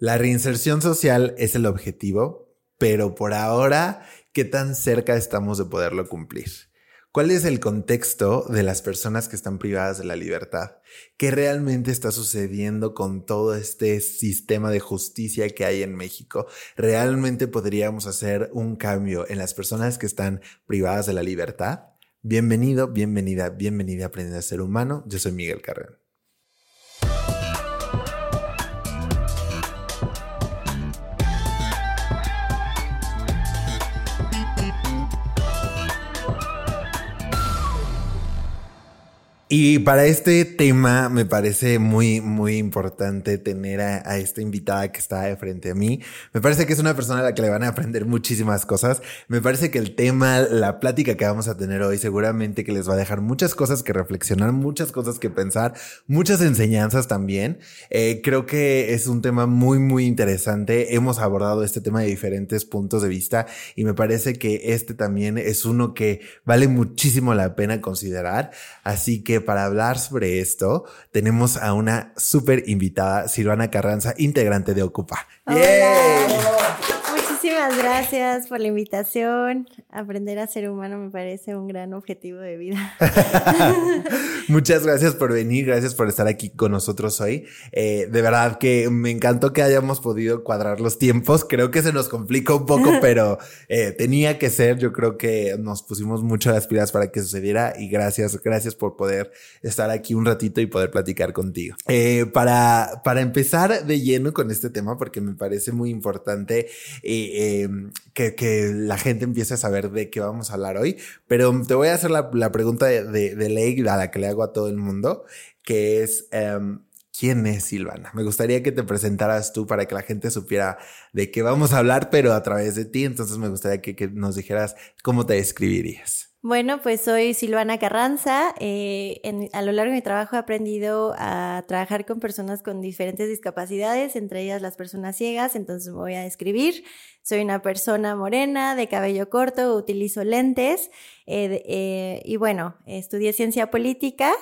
La reinserción social es el objetivo, pero por ahora, ¿qué tan cerca estamos de poderlo cumplir? ¿Cuál es el contexto de las personas que están privadas de la libertad? ¿Qué realmente está sucediendo con todo este sistema de justicia que hay en México? ¿Realmente podríamos hacer un cambio en las personas que están privadas de la libertad? Bienvenido, bienvenida, bienvenida a Aprender a Ser Humano. Yo soy Miguel Carrera. Y para este tema me parece muy, muy importante tener a, esta invitada que está de frente a mí. Me parece que es una persona a la que le van a aprender muchísimas cosas. Me parece que el tema, la plática que vamos a tener hoy, seguramente que les va a dejar muchas cosas que reflexionar, muchas cosas que pensar, muchas enseñanzas también. Eh, creo que es un tema muy, muy interesante. Hemos abordado este tema de diferentes puntos de vista y me parece que este también es uno que vale muchísimo la pena considerar. Así que para hablar sobre esto tenemos a una súper invitada, Silvana Carranza, integrante de Ocupa. Muchísimas gracias por la invitación. Aprender a ser humano me parece un gran objetivo de vida. Muchas gracias por venir, gracias por estar aquí con nosotros hoy. Eh, de verdad que me encantó que hayamos podido cuadrar los tiempos. Creo que se nos complica un poco, pero eh, tenía que ser. Yo creo que nos pusimos mucho las pilas para que sucediera y gracias, gracias por poder estar aquí un ratito y poder platicar contigo. Eh, para, para empezar de lleno con este tema, porque me parece muy importante. Em, que, la gente empiece a saber de qué vamos a hablar hoy. Pero te voy a hacer la, pregunta de, de, ley a la que le hago a todo el mundo, que es... Em, ¿Quién es Silvana? Me gustaría que te presentaras tú para que la gente supiera de qué vamos a hablar, pero a través de ti. Entonces me gustaría que, que nos dijeras cómo te describirías. Bueno, pues soy Silvana Carranza. Eh, a lo largo de mi trabajo he aprendido a trabajar con personas con diferentes discapacidades, entre ellas las personas ciegas, entonces me voy a describir. Soy una persona morena, de cabello corto, utilizo lentes eh, eh, y bueno, estudié ciencia política.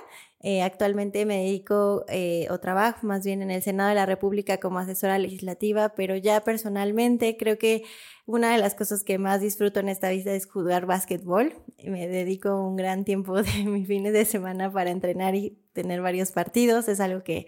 Actualmente me dedico o trabajo más bien en el Senado de la República como asesora legislativa, pero ya personalmente creo que una de las cosas que más disfruto en esta vida es jugar básquetbol. Me dedico un gran tiempo de mis fines de semana para entrenar y tener varios partidos. Es algo que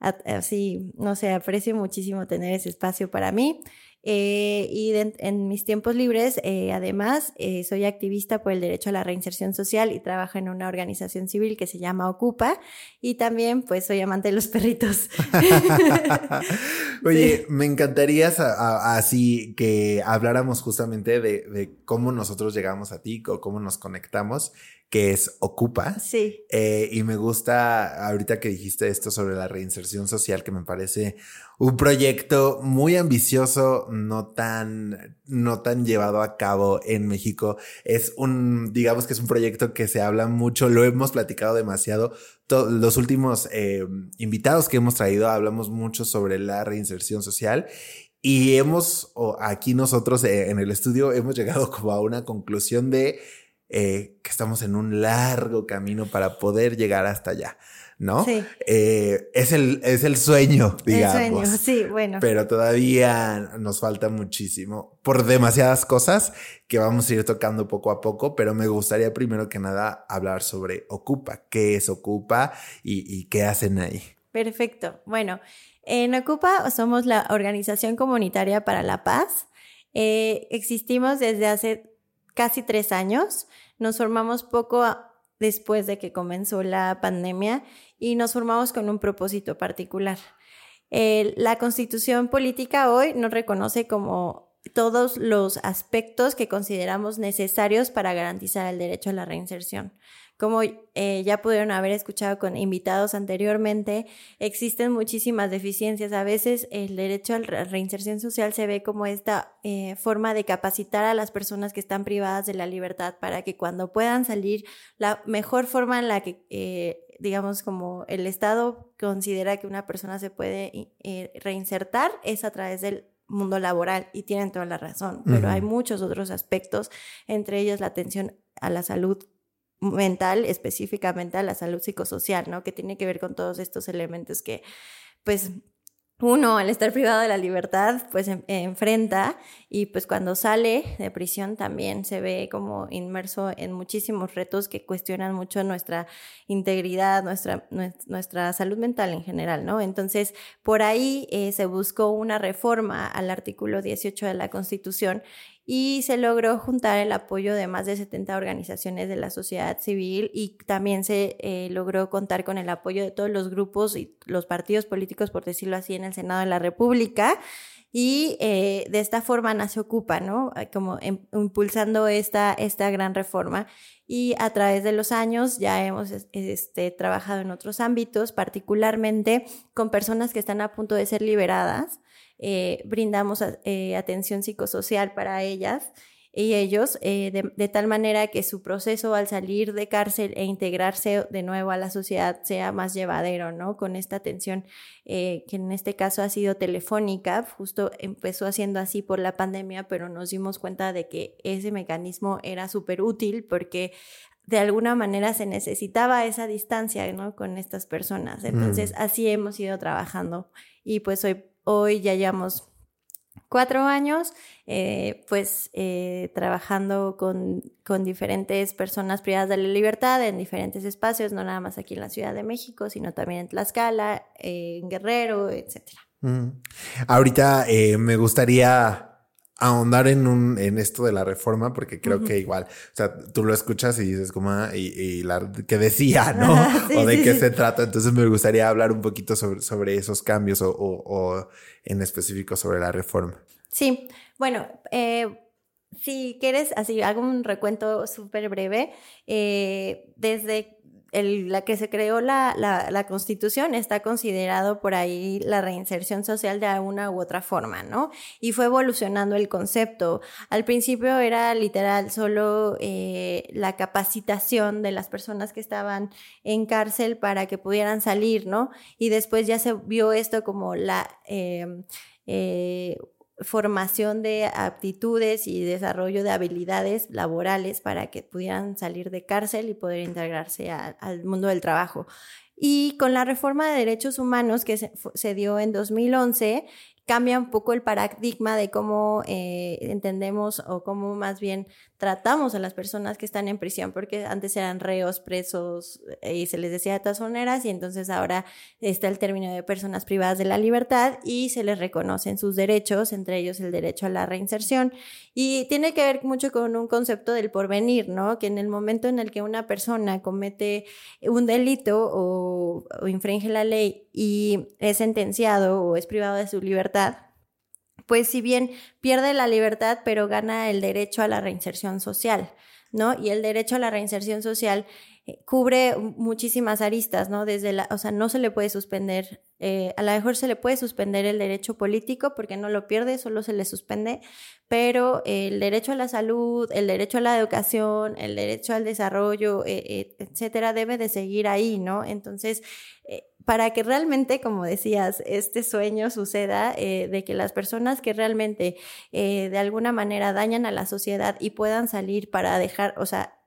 así, no sé, aprecio muchísimo tener ese espacio para mí. Eh, y en mis tiempos libres, eh, además, eh, soy activista por el derecho a la reinserción social y trabajo en una organización civil que se llama Ocupa. Y también, pues, soy amante de los perritos. Oye, me encantaría así que habláramos justamente de, de, cómo nosotros llegamos a ti o cómo nos conectamos que es Ocupa. Sí. Eh, y me gusta ahorita que dijiste esto sobre la reinserción social, que me parece un proyecto muy ambicioso, no tan, no tan llevado a cabo en México. Es un, digamos que es un proyecto que se habla mucho, lo hemos platicado demasiado. los últimos eh, invitados que hemos traído hablamos mucho sobre la reinserción social y hemos, o aquí nosotros eh, en el estudio, hemos llegado como a una conclusión de eh, que estamos en un largo camino para poder llegar hasta allá, ¿no? Sí. Eh, es, el, es el sueño, digamos. El sueño, sí, bueno. Pero todavía nos falta muchísimo por demasiadas cosas que vamos a ir tocando poco a poco, pero me gustaría primero que nada hablar sobre Ocupa, qué es Ocupa y, qué hacen ahí. Perfecto. Bueno, en Ocupa somos la Organización Comunitaria para la Paz. Eh, existimos desde hace casi tres años. Nos formamos poco después de que comenzó la pandemia y nos formamos con un propósito particular. la constitución política hoy nos reconoce como todos los aspectos que consideramos necesarios para garantizar el derecho a la reinserción. Como eh, ya pudieron haber escuchado con invitados anteriormente, existen muchísimas deficiencias. A veces el derecho a la reinserción social se ve como esta eh, forma de capacitar a las personas que están privadas de la libertad para que cuando puedan salir, la mejor forma en la que, eh, digamos, como el Estado considera que una persona se puede reinsertar es a través del mundo laboral y tienen toda la razón, pero hay muchos otros aspectos, entre ellos la atención a la salud mental, específicamente a la salud psicosocial, ¿no? Que tiene que ver con todos estos elementos que, pues, uno, al estar privado de la libertad, pues enfrenta y pues cuando sale de prisión también se ve como inmerso en muchísimos retos que cuestionan mucho nuestra integridad, nuestra, nuestra salud mental en general, ¿no? Entonces, por ahí eh, se buscó una reforma al artículo 18 de la Constitución y se logró juntar el apoyo de más de 70 organizaciones de la sociedad civil y también se eh, logró contar con el apoyo de todos los grupos y los partidos políticos, por decirlo así, en el Senado de la República. Y eh, de esta forma nace Ocupa, ¿no? Como em, impulsando esta, esta gran reforma. Y a través de los años ya hemos este, trabajado en otros ámbitos, particularmente con personas que están a punto de ser liberadas eh, brindamos eh, atención psicosocial para ellas y ellos, eh, de, tal manera que su proceso al salir de cárcel e integrarse de nuevo a la sociedad sea más llevadero, ¿no? Con esta atención que en este caso ha sido telefónica, justo empezó haciendo así por la pandemia, pero nos dimos cuenta de que ese mecanismo era súper útil porque de alguna manera se necesitaba esa distancia, ¿no? Con estas personas. Entonces, así hemos ido trabajando y pues hoy Hoy ya llevamos cuatro años, eh, pues eh, trabajando con, con, diferentes personas privadas de la libertad en diferentes espacios, no nada más aquí en la Ciudad de México, sino también en Tlaxcala, en Guerrero. Mm. Ahorita eh, me gustaría ahondar en un en esto de la reforma porque creo que igual, o sea, tú lo escuchas y dices como ah, y, la que decía, ¿no? o de qué se trata. Entonces me gustaría hablar un poquito sobre, sobre esos cambios o, o, en específico sobre la reforma. Sí, bueno, eh, si quieres, así hago un recuento súper breve. Eh, desde la que se creó la, la, constitución está considerado por ahí la reinserción social de una u otra forma, ¿no? Y fue evolucionando el concepto. Al principio era literal solo eh, la capacitación de las personas que estaban en cárcel para que pudieran salir, ¿no? Y después ya se vio esto como la... Eh, eh, formación de aptitudes y desarrollo de habilidades laborales para que pudieran salir de cárcel y poder integrarse al mundo del trabajo. Y con la reforma de derechos humanos que se, dio en 2011, cambia un poco el paradigma de cómo eh, entendemos o cómo más bien tratamos a las personas que están en prisión, porque antes eran reos, presos y se les decía de todas maneras, y entonces ahora está el término de personas privadas de la libertad y se les reconocen sus derechos, entre ellos el derecho a la reinserción. Y tiene que ver mucho con un concepto del porvenir, ¿no? Que en el momento en el que una persona comete un delito o, o infringe la ley y es sentenciado o es privado de su libertad, pues si bien pierde la libertad, pero gana el derecho a la reinserción social, ¿no? Y el derecho a la reinserción social cubre muchísimas aristas, ¿no? Desde la, o sea, no se le puede suspender, eh, a lo mejor se le puede suspender el derecho político porque no lo pierde, solo se le suspende, pero el derecho a la salud, el derecho a la educación, el derecho al desarrollo, eh, etcétera, debe de seguir ahí, ¿no? Entonces, para que realmente, como decías, este sueño suceda, eh, de que las personas que realmente eh, de alguna manera dañan a la sociedad y puedan salir para dejar, o sea,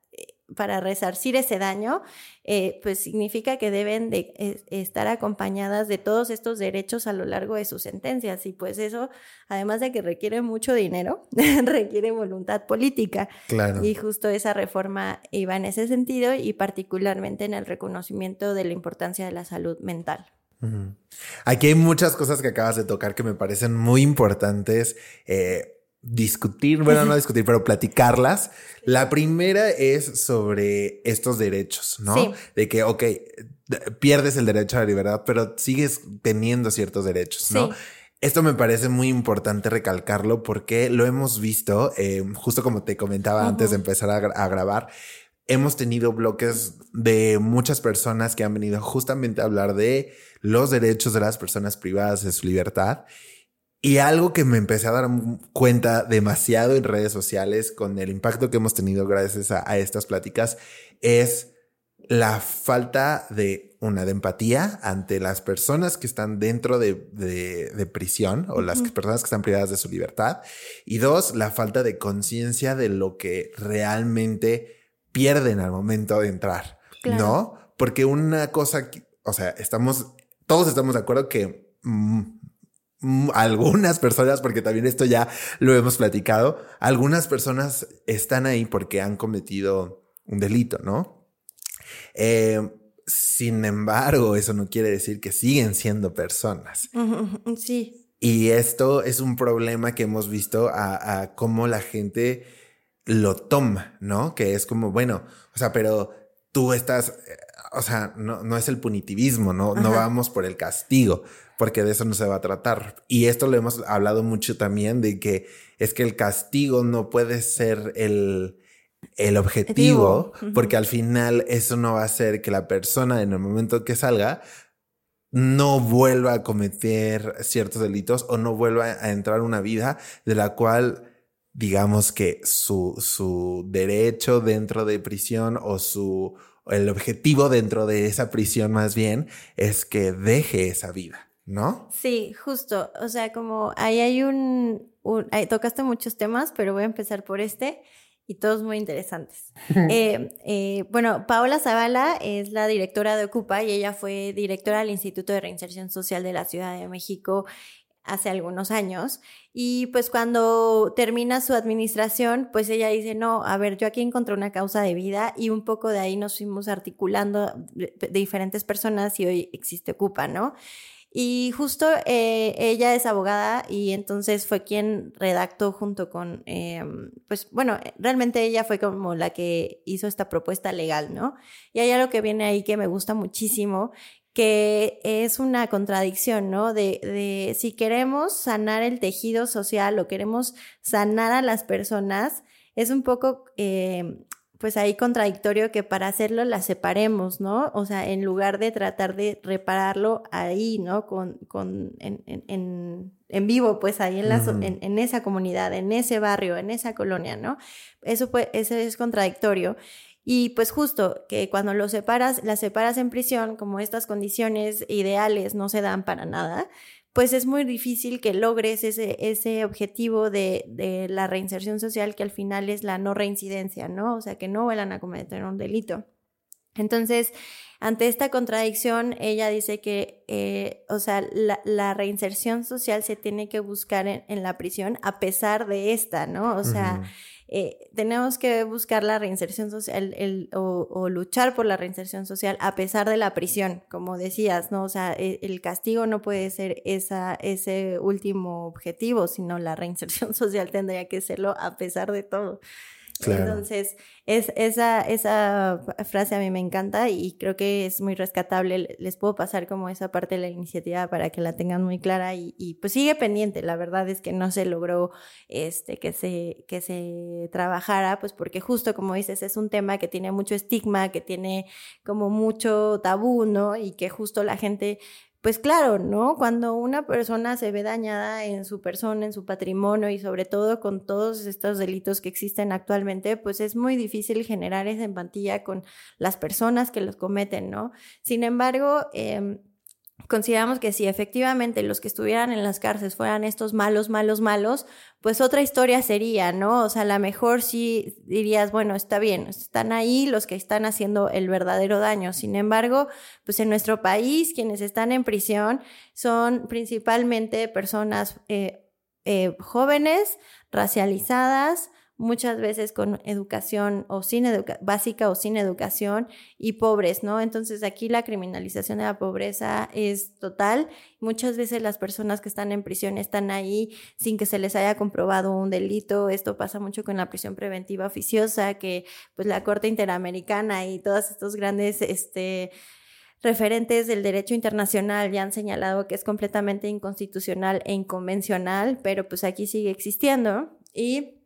para resarcir ese daño, eh, pues significa que deben de eh, estar acompañadas de todos estos derechos a lo largo de sus sentencias. Y pues eso, además de que requiere mucho dinero, requiere voluntad política. Claro. Y justo esa reforma iba en ese sentido y particularmente en el reconocimiento de la importancia de la salud mental. Aquí hay muchas cosas que acabas de tocar que me parecen muy importantes. Eh, discutir, bueno, no discutir, pero platicarlas. La primera es sobre estos derechos, ¿no? De que, ok, pierdes el derecho a la libertad, pero sigues teniendo ciertos derechos, ¿no? Esto me parece muy importante recalcarlo porque lo hemos visto, eh, justo como te comentaba antes de empezar a, grabar, hemos tenido bloques de muchas personas que han venido justamente a hablar de los derechos de las personas privadas de su libertad y algo que me empecé a dar cuenta demasiado en redes sociales con el impacto que hemos tenido gracias a, estas pláticas es la falta de una de empatía ante las personas que están dentro de, prisión o las personas que están privadas de su libertad. Y dos, la falta de conciencia de lo que realmente pierden al momento de entrar, ¿no? Porque una cosa, o sea, estamos, todos estamos de acuerdo que mm, algunas personas, porque también esto ya lo hemos platicado, algunas personas están ahí porque han cometido un delito, ¿no? Eh, sin embargo, eso no quiere decir que siguen siendo personas. Sí. Y esto es un problema que hemos visto a, a cómo la gente lo toma, ¿no? Que es como, bueno, o sea, pero tú estás, eh, o sea, no, no es el punitivismo, no, no vamos por el castigo, porque de eso no se va a tratar. Y esto lo hemos hablado mucho también de que es que el castigo no puede ser el, el objetivo, porque al final eso no va a hacer que la persona en el momento que salga no vuelva a cometer ciertos delitos o no vuelva a entrar una vida de la cual digamos que su, su derecho dentro de prisión o su el objetivo dentro de esa prisión más bien es que deje esa vida, ¿no? Sí, justo. O sea, como ahí hay un, tocaste muchos temas, pero voy a empezar por este y todos muy interesantes. Eh, eh, bueno, Paola Zavala es la directora de Ocupa y ella fue directora del Instituto de Reinserción Social de la Ciudad de México hace algunos años. Y pues cuando termina su administración, pues ella dice, no, a ver, yo aquí encontré una causa de vida y un poco de ahí nos fuimos articulando de, diferentes personas y hoy existe Ocupa, ¿no? Y justo eh, ella es abogada y entonces fue quien redactó junto con, em, pues bueno, realmente ella fue como la que hizo esta propuesta legal, ¿no? Y hay algo que viene ahí que me gusta muchísimo, que es una contradicción, ¿no? De, de, si queremos sanar el tejido social o queremos sanar a las personas, es un poco, eh, pues ahí contradictorio que para hacerlo las separemos, ¿no? O sea, en lugar de tratar de repararlo ahí, ¿no? Con, con, en, en, en vivo, pues ahí en, la, en, en, esa comunidad, en ese barrio, en esa colonia, ¿no? Eso, pues, eso es contradictorio. Y pues justo que cuando lo separas, las separas en prisión, como estas condiciones ideales no se dan para nada, pues es muy difícil que logres ese, ese objetivo de, de la reinserción social que al final es la no reincidencia, ¿no? O sea, que no vuelvan a cometer un delito. Entonces, ante esta contradicción, ella dice que, eh, o sea, la, reinserción social se tiene que buscar en, la prisión a pesar de esta, ¿no? O sea, eh, tenemos que buscar la reinserción social el, o, o, luchar por la reinserción social a pesar de la prisión, como decías, ¿no? O sea, el, el castigo no puede ser esa, ese último objetivo, sino la reinserción social tendría que serlo a pesar de todo. Entonces, es, esa, esa frase a mí me encanta y creo que es muy rescatable. Les puedo pasar como esa parte de la iniciativa para que la tengan muy clara y, y pues sigue pendiente. La verdad es que no se logró este, que, se, que se trabajara, pues porque justo como dices, es un tema que tiene mucho estigma, que tiene como mucho tabú, ¿no? Y que justo la gente pues claro, ¿no? Cuando una persona se ve dañada en su persona, en su patrimonio y sobre todo con todos estos delitos que existen actualmente, pues es muy difícil generar esa empatía con las personas que los cometen, ¿no? Sin embargo, eh, consideramos que si efectivamente los que estuvieran en las cárceles fueran estos malos, malos, malos, pues otra historia sería, ¿no? O sea, a lo mejor sí dirías, bueno, está bien, están ahí los que están haciendo el verdadero daño. Sin embargo, pues en nuestro país quienes están en prisión son principalmente personas eh, eh, jóvenes, racializadas, muchas veces con educación o sin educa básica o sin educación y pobres, ¿no? Entonces aquí la criminalización de la pobreza es total. Muchas veces las personas que están en prisión están ahí sin que se les haya comprobado un delito. Esto pasa mucho con la prisión preventiva oficiosa, que pues la Corte Interamericana y todos estos grandes, este, referentes del derecho internacional ya han señalado que es completamente inconstitucional e inconvencional, pero pues aquí sigue existiendo y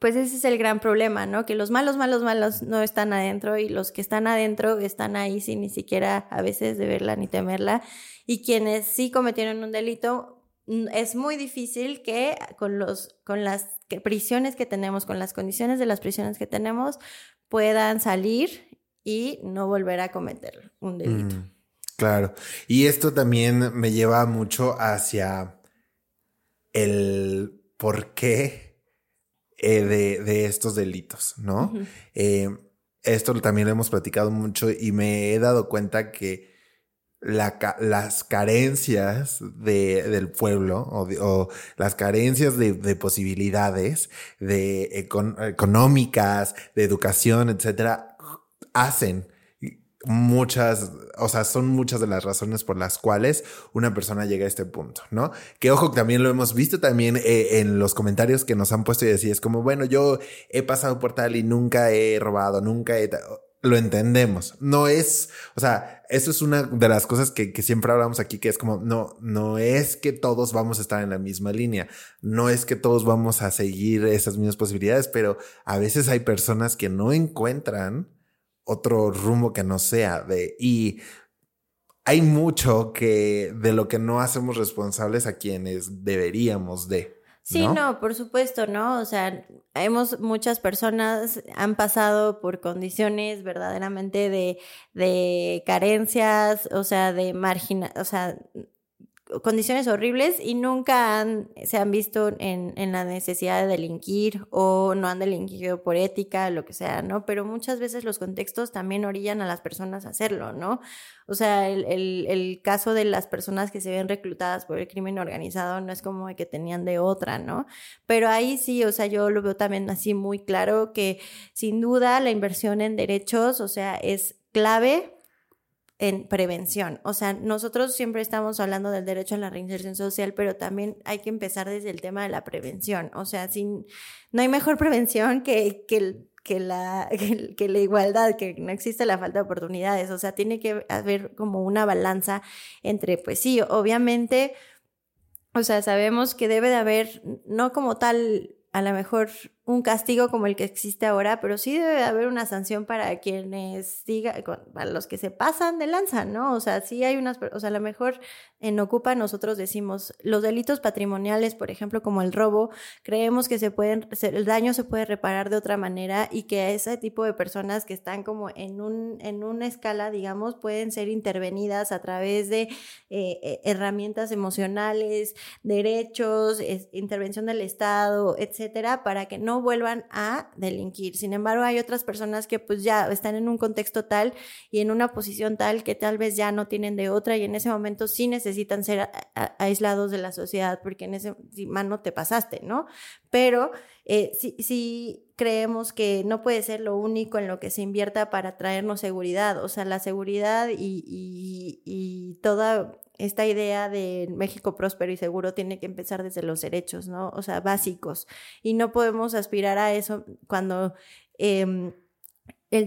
pues ese es el gran problema, ¿no? Que los malos, malos, malos no están adentro y los que están adentro están ahí sin ni siquiera a veces de verla ni temerla. Y quienes sí cometieron un delito, mm, es muy difícil que con, los, con las prisiones que tenemos, con las condiciones de las prisiones que tenemos, puedan salir y no volver a cometer un delito. Mm, claro. Y esto también me lleva mucho hacia el por qué eh, de, de, estos delitos, ¿no? eh, esto también lo hemos platicado mucho y me he dado cuenta que las carencias del pueblo o, las carencias de, posibilidades de económicas, de educación, etcétera, hacen muchas, o sea, son muchas de las razones por las cuales una persona llega a este punto, ¿no? Que ojo, también lo hemos visto también eh, en los comentarios que nos han puesto y decir, es como, bueno, yo he pasado por tal y nunca he robado, nunca he lo entendemos. No es, o sea, eso es una de las cosas que, siempre hablamos aquí, que es como, no, no es que todos vamos a estar en la misma línea, no es que todos vamos a seguir esas mismas posibilidades, pero a veces hay personas que no encuentran otro rumbo que no sea de, y hay mucho que de lo que no hacemos responsables a quienes deberíamos de. Sí, ¿no? por supuesto, ¿no? O sea, hemos, muchas personas han pasado por condiciones verdaderamente de, de carencias, o sea, de margina, o sea, condiciones horribles y nunca se han visto en, en, la necesidad de delinquir o no han delinquido por ética, lo que sea, ¿no? Pero muchas veces los contextos también orillan a las personas a hacerlo, ¿no? O sea, el, el, el caso de las personas que se ven reclutadas por el crimen organizado no es como que tenían de otra, ¿no? Pero ahí sí, o sea, yo lo veo también así muy claro que sin duda la inversión en derechos, o sea, es clave en prevención. O sea, nosotros siempre estamos hablando del derecho a la reinserción social, pero también hay que empezar desde el tema de la prevención. O sea, sin, no hay mejor prevención que, que, la, que, la igualdad, que no existe la falta de oportunidades. O sea, tiene que haber como una balanza entre, pues sí, obviamente, o sea, sabemos que debe de haber, no como tal, a lo mejor un castigo como el que existe ahora, pero sí debe haber una sanción para quienes siga, para los que se pasan de lanza, ¿no? O sea, sí hay unas, o sea, a lo mejor en Ocupa nosotros decimos los delitos patrimoniales, por ejemplo, como el robo, creemos que se pueden, el daño se puede reparar de otra manera y que ese tipo de personas que están como en un, en una escala, digamos, pueden ser intervenidas a través de eh, eh, herramientas emocionales, derechos, intervención del Estado, etcétera, para que no vuelvan a delinquir. Sin embargo, hay otras personas que pues ya están en un contexto tal y en una posición tal que tal vez ya no tienen de otra y en ese momento sí necesitan ser aislados de la sociedad porque en ese no te pasaste, ¿no? Pero eh, sí creemos que no puede ser lo único en lo que se invierta para traernos seguridad. O sea, la seguridad y, toda esta idea de México próspero y seguro tiene que empezar desde los derechos, ¿no? O sea, básicos. Y no podemos aspirar a eso cuando em,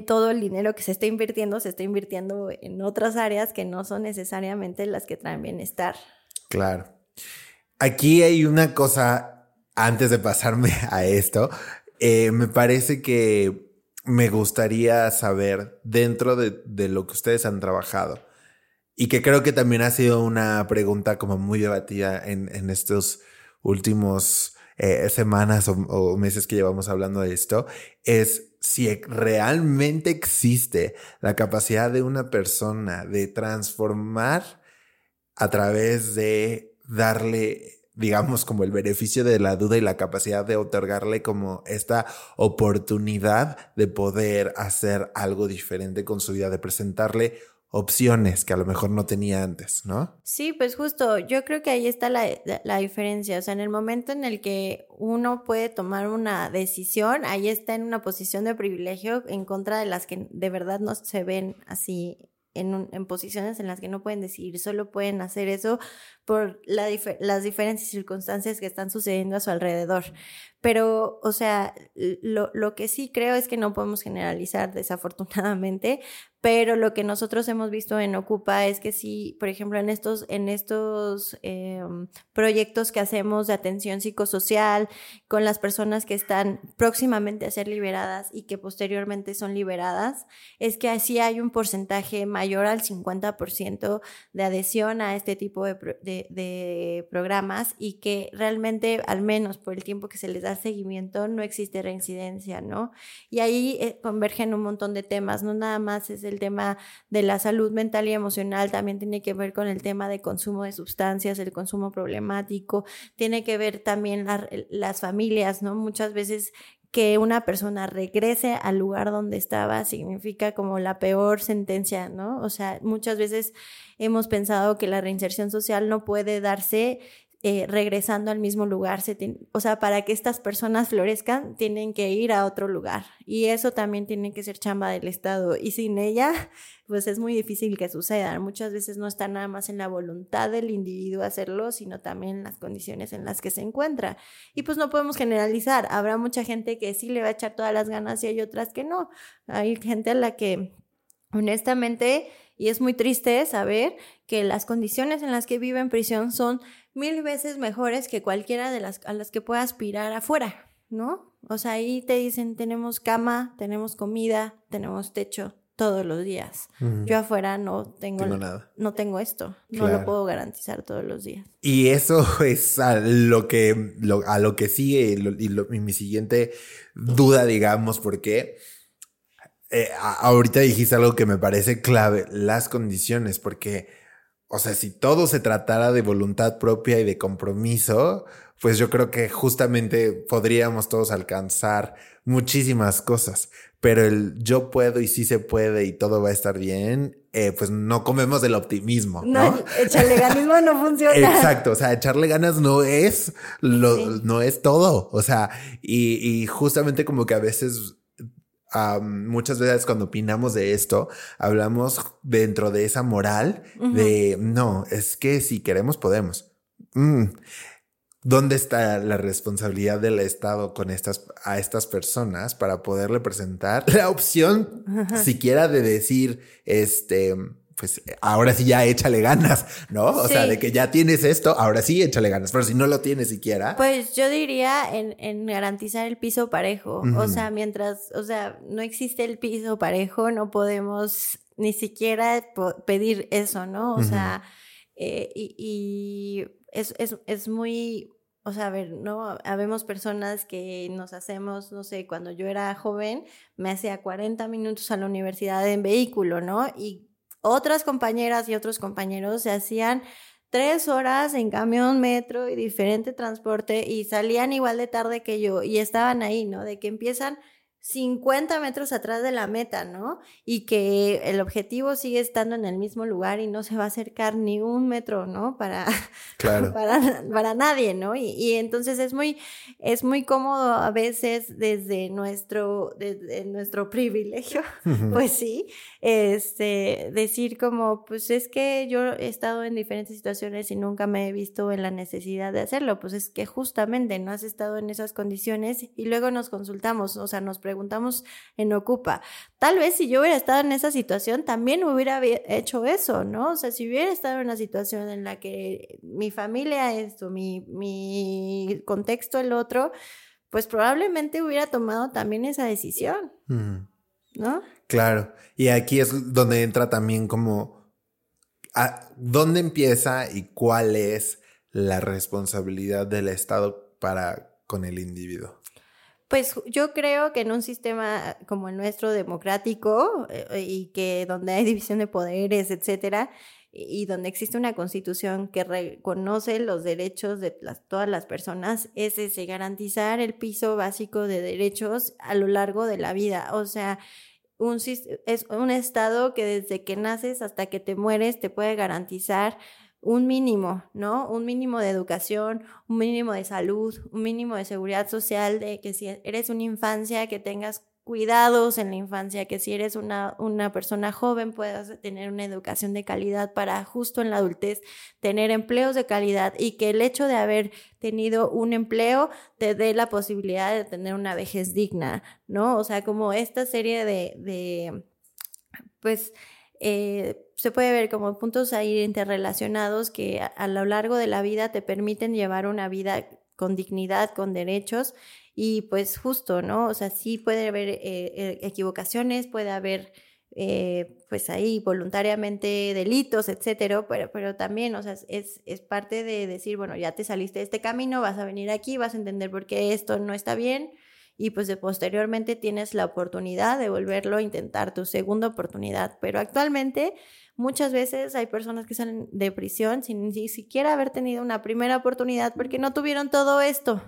todo el dinero que se está invirtiendo se está invirtiendo en otras áreas que no son necesariamente las que traen bienestar. Claro. Aquí hay una cosa, antes de pasarme a esto, eh, me parece que me gustaría saber dentro de, de lo que ustedes han trabajado. Y que creo que también ha sido una pregunta como muy debatida en, en estos últimos eh, semanas o, meses que llevamos hablando de esto, es si realmente existe la capacidad de una persona de transformar a través de darle digamos, como el beneficio de la duda y la capacidad de otorgarle como esta oportunidad de poder hacer algo diferente con su vida, de presentarle opciones que a lo mejor no tenía antes, ¿no? Sí, pues justo, yo creo que ahí está la, la, diferencia, o sea, en el momento en el que uno puede tomar una decisión, ahí está en una posición de privilegio en contra de las que de verdad no se ven así en, en posiciones en las que no pueden decidir, solo pueden hacer eso por la las diferentes circunstancias que están sucediendo a su alrededor. Pero, o sea, lo, lo, que sí creo es que no podemos generalizar desafortunadamente, pero lo que nosotros hemos visto en Ocupa es que sí, por ejemplo, en estos, en estos em, proyectos que hacemos de atención psicosocial con las personas que están próximamente a ser liberadas y que posteriormente son liberadas, es que así hay un porcentaje mayor al 50% de adhesión a este tipo de, de, de programas y que realmente, al menos por el tiempo que se les da seguimiento, no existe reincidencia, ¿no? Y ahí eh, convergen un montón de temas, no nada más es tema de la salud mental y emocional, también tiene que ver con el tema de consumo de sustancias, el consumo problemático, tiene que ver también las familias, ¿no? Muchas veces que una persona regrese al lugar donde estaba significa como la peor sentencia, ¿no? O sea, muchas veces hemos pensado que la reinserción social no puede darse eh, regresando al mismo lugar. o sea, para que estas personas florezcan, tienen que ir a otro lugar. Y eso también tiene que ser chamba del Estado. Y sin ella, pues es muy difícil que suceda. Muchas veces no está nada más en la voluntad del individuo hacerlo, sino también en las condiciones en las que se encuentra. Y pues no podemos generalizar. Habrá mucha gente que sí le va a echar todas las ganas y hay otras que no. Hay gente a la que honestamente y es muy triste saber que las condiciones en las que vive en prisión son mil veces mejores que cualquiera de las a las que pueda aspirar afuera, ¿no? O sea, ahí te dicen, tenemos cama, tenemos comida, tenemos techo todos los días. Yo afuera no tengo, nada. no tengo esto, no lo puedo garantizar todos los días. Y eso es a lo que a lo que sigue y, y mi siguiente duda, digamos, porque eh, ahorita dijiste algo que me parece clave, las condiciones, porque, o sea, si todo se tratara de voluntad propia y de compromiso, pues yo creo que justamente podríamos todos alcanzar muchísimas cosas, pero el yo puedo y sí se puede y todo va a estar bien, eh, pues no comemos del optimismo. No, echarle ganismo no funciona. Exacto, o sea, echarle ganas no es lo, no es todo, o sea, y, y justamente como que a veces muchas veces cuando opinamos de esto, hablamos dentro de esa moral de no, es que si queremos, podemos. Mm. ¿Dónde está la responsabilidad del Estado con estas, a estas personas para poderle presentar la opción siquiera de decir, este, pues ahora sí ya échale ganas, ¿no? O sea, de que ya tienes esto, ahora sí échale ganas, pero si no lo tienes siquiera. Pues yo diría en, garantizar el piso parejo, o sea, mientras, o sea, no existe el piso parejo, no podemos ni siquiera pedir eso, ¿no? O sea, eh, y, es, es, muy o sea, a ver, ¿no? Habemos personas que nos hacemos, no sé, cuando yo era joven, me hacía 40 minutos a la universidad en vehículo, ¿no? Y otras compañeras y otros compañeros se hacían tres horas en camión, metro y diferente transporte y salían igual de tarde que yo y estaban ahí, ¿no? De que empiezan 50 metros atrás de la meta, ¿no? Y que el objetivo sigue estando en el mismo lugar y no se va a acercar ni un metro, ¿no? Para, para, para, nadie, ¿no? Y, entonces es muy, es muy cómodo a veces desde nuestro, desde nuestro privilegio, pues sí, este, decir como, pues es que yo he estado en diferentes situaciones y nunca me he visto en la necesidad de hacerlo, pues es que justamente no has estado en esas condiciones y luego nos consultamos, o sea, nos preguntamos preguntamos en Ocupa. Tal vez si yo hubiera estado en esa situación, también hubiera hecho eso, ¿no? O sea, si hubiera estado en una situación en la que mi familia esto, mi, mi contexto el otro, pues probablemente hubiera tomado también esa decisión, ¿no? Claro, y aquí es donde entra también como, ¿dónde empieza y cuál es la responsabilidad del Estado para con el individuo? Pues yo creo que en un sistema como el nuestro democrático eh, y que donde hay división de poderes, etcétera, y donde existe una constitución que reconoce los derechos de todas las personas, es ese, garantizar el piso básico de derechos a lo largo de la vida. O sea, un, es un estado que desde que naces hasta que te mueres te puede garantizar un mínimo, ¿no? Un mínimo de educación, un mínimo de salud, un mínimo de seguridad social, de que si eres una infancia, que tengas cuidados en la infancia, que si eres una, una persona joven puedas tener una educación de calidad para justo en la adultez tener empleos de calidad y que el hecho de haber tenido un empleo te dé la posibilidad de tener una vejez digna, ¿no? O sea, como esta serie de, de pues, eh, se puede ver como puntos ahí interrelacionados que a, lo largo de la vida te permiten llevar una vida con dignidad, con derechos y pues justo, ¿no? O sea, sí puede haber eh, eh, equivocaciones, puede haber pues ahí voluntariamente delitos, etcétera, pero, pero también, o sea, es, es parte de decir, bueno, ya te saliste de este camino, vas a venir aquí, vas a entender por qué esto no está bien, y pues de posteriormente tienes la oportunidad de volverlo a intentar, tu segunda oportunidad. Pero actualmente muchas veces hay personas que salen de prisión sin ni siquiera haber tenido una primera oportunidad porque no tuvieron todo esto.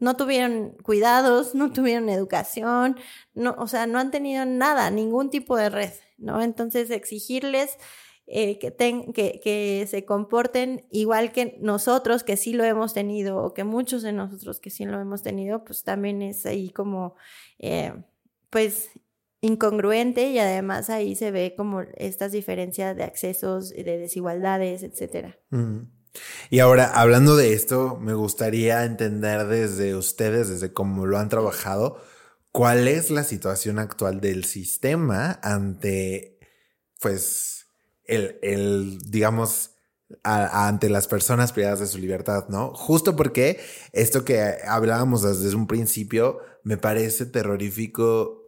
no tuvieron cuidados, no tuvieron educación, no, o sea, no han tenido nada, ningún tipo de red, ¿no? Entonces, exigirles eh, que, que, que, se comporten igual que nosotros, que sí lo hemos tenido, o que muchos de nosotros que sí lo hemos tenido, pues también es ahí como, eh, pues, incongruente y además ahí se ve como estas diferencias de accesos, de desigualdades, etcétera. Y ahora, hablando de esto, me gustaría entender desde ustedes, desde cómo lo han trabajado, cuál es la situación actual del sistema ante, pues, el, el digamos, ante las personas privadas de su libertad, ¿no? Justo porque esto que hablábamos desde un principio me parece terrorífico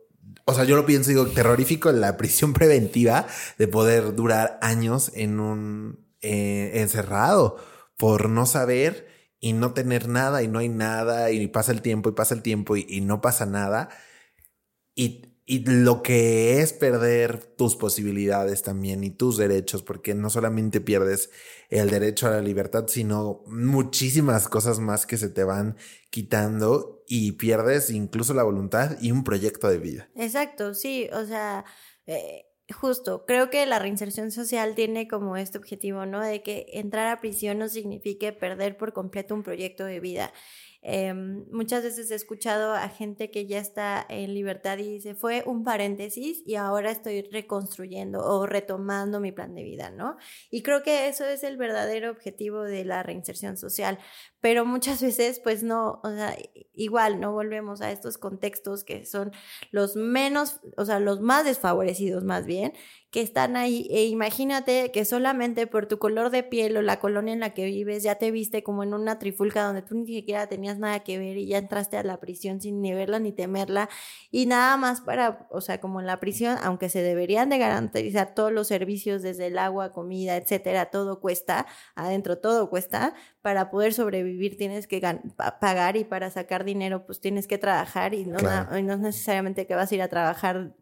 o sea, yo lo pienso, digo, terrorífico la prisión preventiva de poder durar años en un eh, encerrado por no saber y no tener nada y no hay nada y pasa el tiempo y pasa el tiempo y, no pasa nada. Y, y, lo que es perder tus posibilidades también y tus derechos, porque no solamente pierdes el derecho a la libertad, sino muchísimas cosas más que se te van quitando y pierdes incluso la voluntad y un proyecto de vida. Exacto, sí, o sea, eh, justo, creo que la reinserción social tiene como este objetivo, ¿no? De que entrar a prisión no signifique perder por completo un proyecto de vida. Em, muchas veces he escuchado a gente que ya está en libertad y dice, fue un paréntesis y ahora estoy reconstruyendo o retomando mi plan de vida, ¿no? Y creo que eso es el verdadero objetivo de la reinserción social, pero muchas veces pues no, o sea, igual no volvemos a estos contextos que son los menos, o sea, los más desfavorecidos más bien, que están ahí. E imagínate que solamente por tu color de piel o la colonia en la que vives ya te viste como en una trifulca donde tú ni siquiera tenías nada que ver y ya entraste a la prisión sin ni verla ni temerla. Y nada más para, o sea, como en la prisión, aunque se deberían de garantizar todos los servicios desde el agua, comida, etcétera, todo cuesta, adentro todo cuesta, para poder sobrevivir tienes que pagar y para sacar dinero pues tienes que trabajar y no, y no es necesariamente que vas a ir a trabajar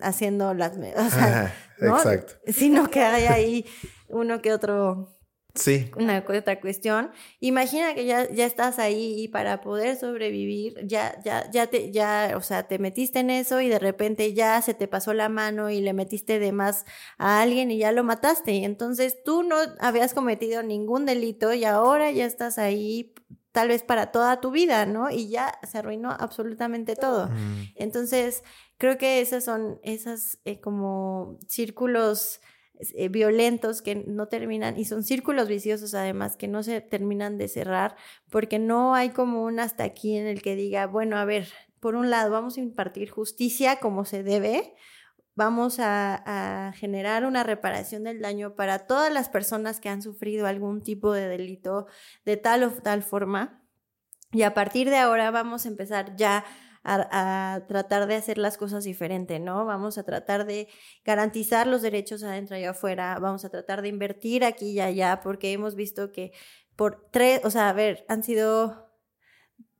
haciendo las... O sea, Exacto. Sino que hay ahí uno que otro... Sí. Una otra cuestión. Imagina que ya, ya estás ahí y para poder sobrevivir, ya, ya, ya te, ya, o sea, te metiste en eso y de repente ya se te pasó la mano y le metiste de más a alguien y ya lo mataste. Entonces tú no habías cometido ningún delito y ahora ya estás ahí tal vez para toda tu vida, ¿no? Y ya se arruinó absolutamente todo. Mm. Entonces, creo que esas son esas eh, como círculos eh, violentos que no terminan y son círculos viciosos además que no se terminan de cerrar porque no hay como un hasta aquí en el que diga, bueno, a ver, por un lado vamos a impartir justicia como se debe, vamos a, generar una reparación del daño para todas las personas que han sufrido algún tipo de delito de tal o tal forma. Y a partir de ahora vamos a empezar ya a, tratar de hacer las cosas diferente, ¿no? Vamos a tratar de garantizar los derechos adentro y afuera, vamos a tratar de invertir aquí y allá, porque hemos visto que por tres, o sea, a ver, han sido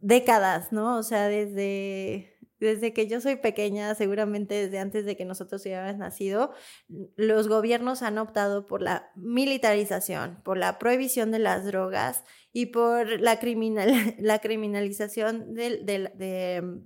décadas, ¿no? O sea, desde desde que yo soy pequeña, seguramente desde antes de que nosotros hubiéramos nacido, los gobiernos han optado por la militarización, por la prohibición de las drogas y por la, criminal, la criminalización del, de,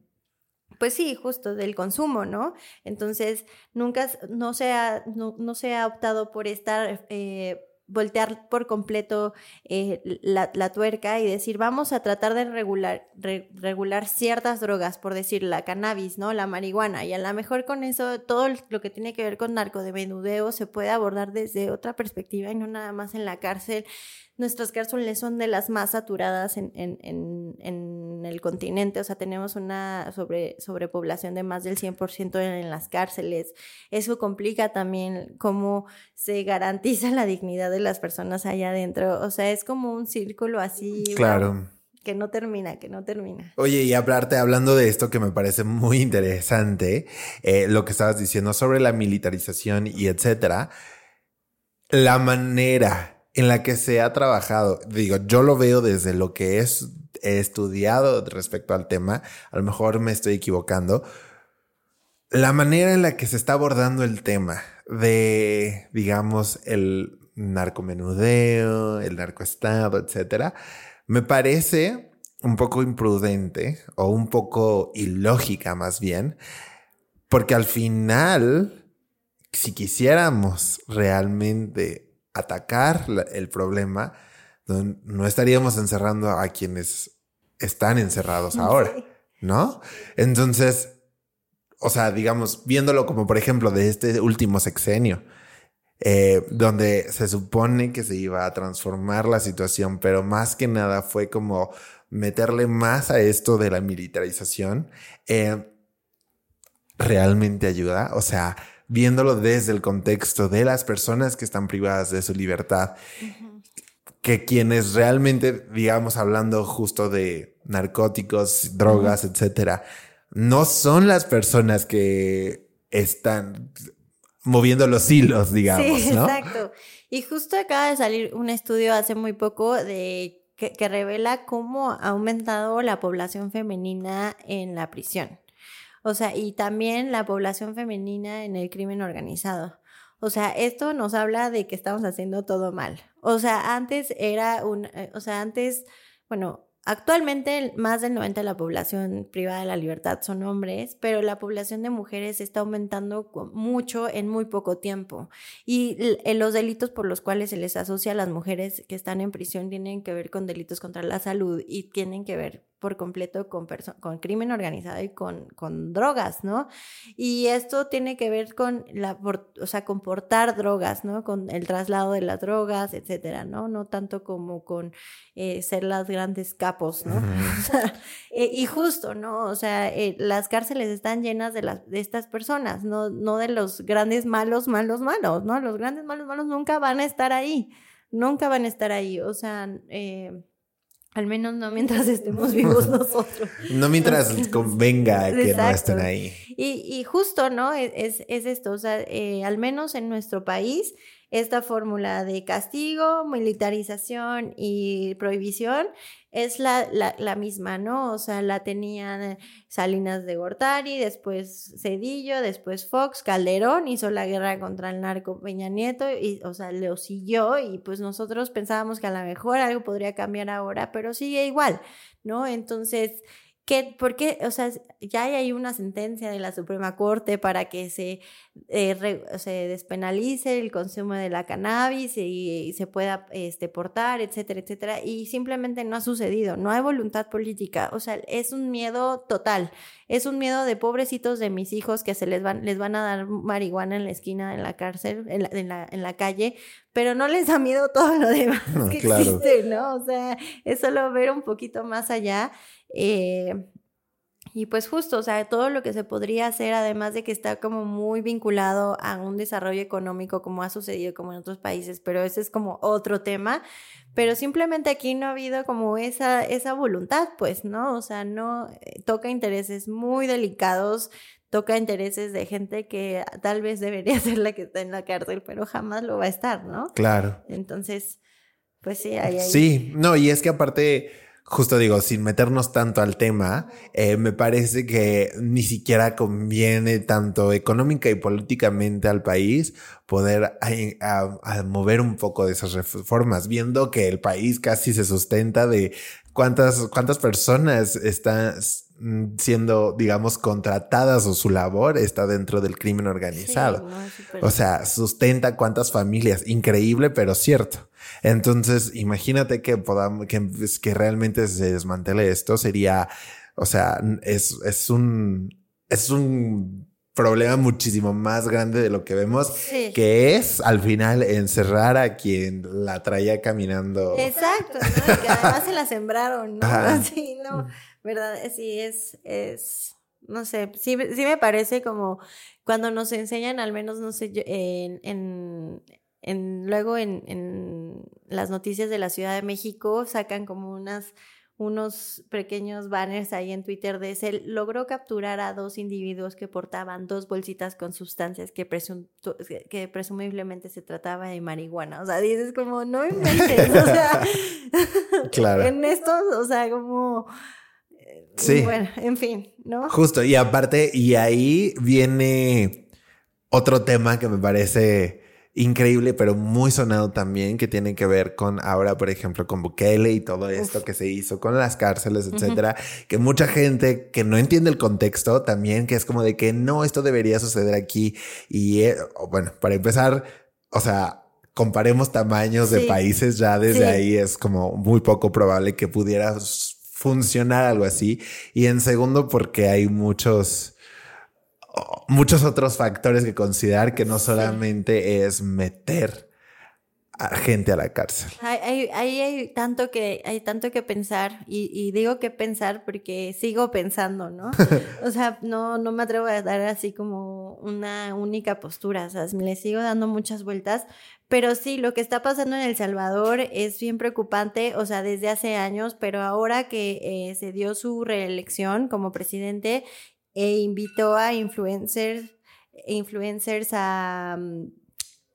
pues sí, justo del consumo, ¿no? Entonces, nunca no se ha, no, se ha optado por estar... Eh, voltear por completo eh, la, tuerca y decir, vamos a tratar de regular, regular ciertas drogas, por decir la cannabis, ¿no? La marihuana. Y a lo mejor con eso, todo lo que tiene que ver con narco de menudeo se puede abordar desde otra perspectiva y no nada más en la cárcel nuestras cárceles son de las más saturadas en, en, en, el continente, o sea, tenemos una sobre, sobrepoblación de más del 100% en, las cárceles. Eso complica también cómo se garantiza la dignidad de las personas allá adentro, o sea, es como un círculo así. Claro. que no termina, que no termina. Oye, y hablarte, hablando de esto que me parece muy interesante, eh, lo que estabas diciendo sobre la militarización y etcétera, la manera en la que se ha trabajado. Digo, yo lo veo desde lo que es, he estudiado respecto al tema. A lo mejor me estoy equivocando. La manera en la que se está abordando el tema de, digamos, el narcomenudeo, el narcoestado, etcétera, me parece un poco imprudente o un poco ilógica más bien, porque al final, si quisiéramos realmente atacar el problema, no estaríamos encerrando a quienes están encerrados ahora, ¿no? Entonces, o sea, digamos, viéndolo como por ejemplo de este último sexenio, eh, donde se supone que se iba a transformar la situación, pero más que nada fue como meterle más a esto de la militarización, eh, realmente ayuda. O sea, viéndolo desde el contexto de las personas que están privadas de su libertad, que quienes realmente, digamos, hablando justo de narcóticos, drogas, etcétera, no son las personas que están moviendo los hilos, digamos, sí, Exacto. Y justo acaba de salir un estudio hace muy poco de que, revela cómo ha aumentado la población femenina en la prisión. O sea, y también la población femenina en el crimen organizado. O sea, esto nos habla de que estamos haciendo todo mal. O sea, antes era un, eh, o sea, antes, bueno, Actualmente más del 90% de la población privada de la libertad son hombres, pero la población de mujeres está aumentando mucho en muy poco tiempo. Y los delitos por los cuales se les asocia a las mujeres que están en prisión tienen que ver con delitos contra la salud y tienen que ver por completo con, con crimen organizado y con, con, drogas, ¿no? Y esto tiene que ver con la, o sea, con portar drogas, ¿no? Con el traslado de las drogas, etcétera, ¿no? No tanto como con eh, ser las grandes ¿no? Eh, y justo, ¿no? O sea, eh, las cárceles están llenas de, las, de estas personas, no, no de los grandes malos, malos, malos, ¿no? Los grandes malos, malos nunca van a estar ahí, nunca van a estar ahí, o sea, eh, al menos no mientras estemos vivos nosotros. no mientras convenga que no estén ahí. Y, y justo, ¿no? Es, es, es esto, o sea, eh, al menos en nuestro país, esta fórmula de castigo, militarización y prohibición es la, la, misma, ¿no? O sea, la tenían Salinas de Gortari, después Cedillo, después Fox, Calderón hizo la guerra contra el narco Peña Nieto y, o sea, lo siguió y pues nosotros pensábamos que a lo mejor algo podría cambiar ahora, pero sigue igual, ¿no? Entonces, ¿Qué, ¿Por qué? O sea, ya hay una sentencia de la Suprema Corte para que se, eh, se despenalice el consumo de la cannabis y, se pueda este, portar, etcétera, etcétera. Y simplemente no ha sucedido. No hay voluntad política. O sea, es un miedo total. Es un miedo de pobrecitos de mis hijos que se les van, les van a dar marihuana en la esquina, en la cárcel, en la, en la, en la calle, pero no les da miedo todo lo demás que existe, ¿no? O sea, es solo ver un poquito más allá eh, y pues justo, o sea, todo lo que se podría hacer, además de que está como muy vinculado a un desarrollo económico como ha sucedido como en otros países, pero ese es como otro tema, pero simplemente aquí no ha habido como esa, esa voluntad, pues, ¿no? O sea, no eh, toca intereses muy delicados, toca intereses de gente que tal vez debería ser la que está en la cárcel, pero jamás lo va a estar, ¿no? Claro. Entonces, pues sí, hay... Sí, no, y es que aparte justo digo, sin meternos tanto al tema, eh, me parece que ni siquiera conviene tanto económica y políticamente al país poder mover un poco de esas reformas, viendo que el país casi se sustenta de cuántas, cuántas personas están siendo, digamos, contratadas o su labor está dentro del crimen organizado. o sea, sustenta cuántas familias. Increíble, pero cierto. Entonces, imagínate que podamos, que, pues, que realmente se desmantele esto, sería, o sea, es, es un, es un problema muchísimo más grande de lo que vemos, que es al final encerrar a quien la traía caminando. Exacto, ¿no? que además se la sembraron, ¿no? Así, ¿no? ¿Verdad? Sí, es, es, no sé, sí, sí me parece como cuando nos enseñan, al menos, no sé, en, en en, luego en, en, las noticias de la Ciudad de México sacan como unas, unos pequeños banners ahí en Twitter de ese, logró capturar a dos individuos que portaban dos bolsitas con sustancias que, que presumiblemente se trataba de marihuana. O sea, dices como, no inventes, o sea, claro. en esto, o sea, como... Sí. Bueno, en fin, ¿no? Justo, y aparte, y ahí viene otro tema que me parece increíble, pero muy sonado también, que tiene que ver con ahora, por ejemplo, con Bukele y todo esto que se hizo con las cárceles, etcétera, que mucha gente que no entiende el contexto también, que es como de que no, esto debería suceder aquí. Y eh, bueno, para empezar, o sea, comparemos tamaños de países, ya desde ahí es como muy poco probable que pudiera funcionar algo así. Y en segundo, porque hay muchos muchos otros factores que considerar que no solamente es meter a gente a la cárcel. Hay, hay, tanto que, hay tanto que pensar y, digo que pensar porque sigo pensando, ¿no? o sea, no, no me atrevo a dar así como una única postura, o sea, le sigo dando muchas vueltas, pero sí, lo que está pasando en El Salvador es bien preocupante, o sea, desde hace años, pero ahora que eh, se dio su reelección como presidente e invitó a influencers, influencers a, mm,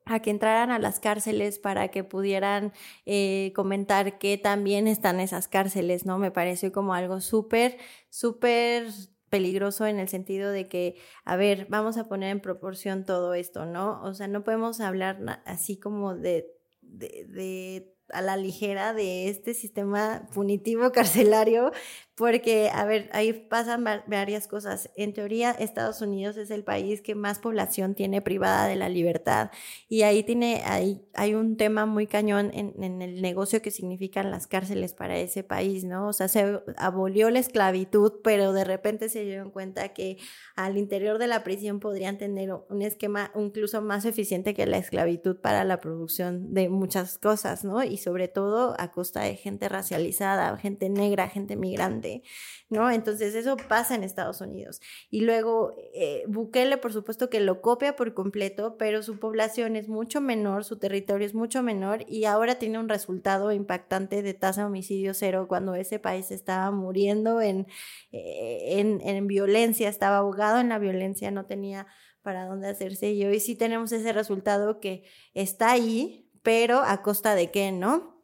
a que entraran a las cárceles para que pudieran eh, comentar que también están esas cárceles, ¿no? Me pareció como algo súper, súper peligroso en el sentido de que, a ver, vamos a poner en proporción todo esto, ¿no? O sea, no podemos hablar así como de, de, de a la ligera de este sistema punitivo carcelario, porque, a ver, ahí pasan varias cosas. En teoría, Estados Unidos es el país que más población tiene privada de la libertad y ahí tiene, ahí hay un tema muy cañón en, en el negocio que significan las cárceles para ese país, ¿no? O sea, se abolió la esclavitud, pero de repente se dieron cuenta que al interior de la prisión podrían tener un esquema incluso más eficiente que la esclavitud para la producción de muchas cosas, ¿no? Y sobre todo a costa de gente racializada, gente negra, gente migrante. ¿No? Entonces eso pasa en Estados Unidos. Y luego eh, Bukele, por supuesto que lo copia por completo, pero su población es mucho menor, su territorio es mucho menor y ahora tiene un resultado impactante de tasa de homicidio cero cuando ese país estaba muriendo en, eh, en, en violencia, estaba ahogado en la violencia, no tenía para dónde hacerse. Y hoy sí tenemos ese resultado que está ahí, pero a costa de qué, ¿no?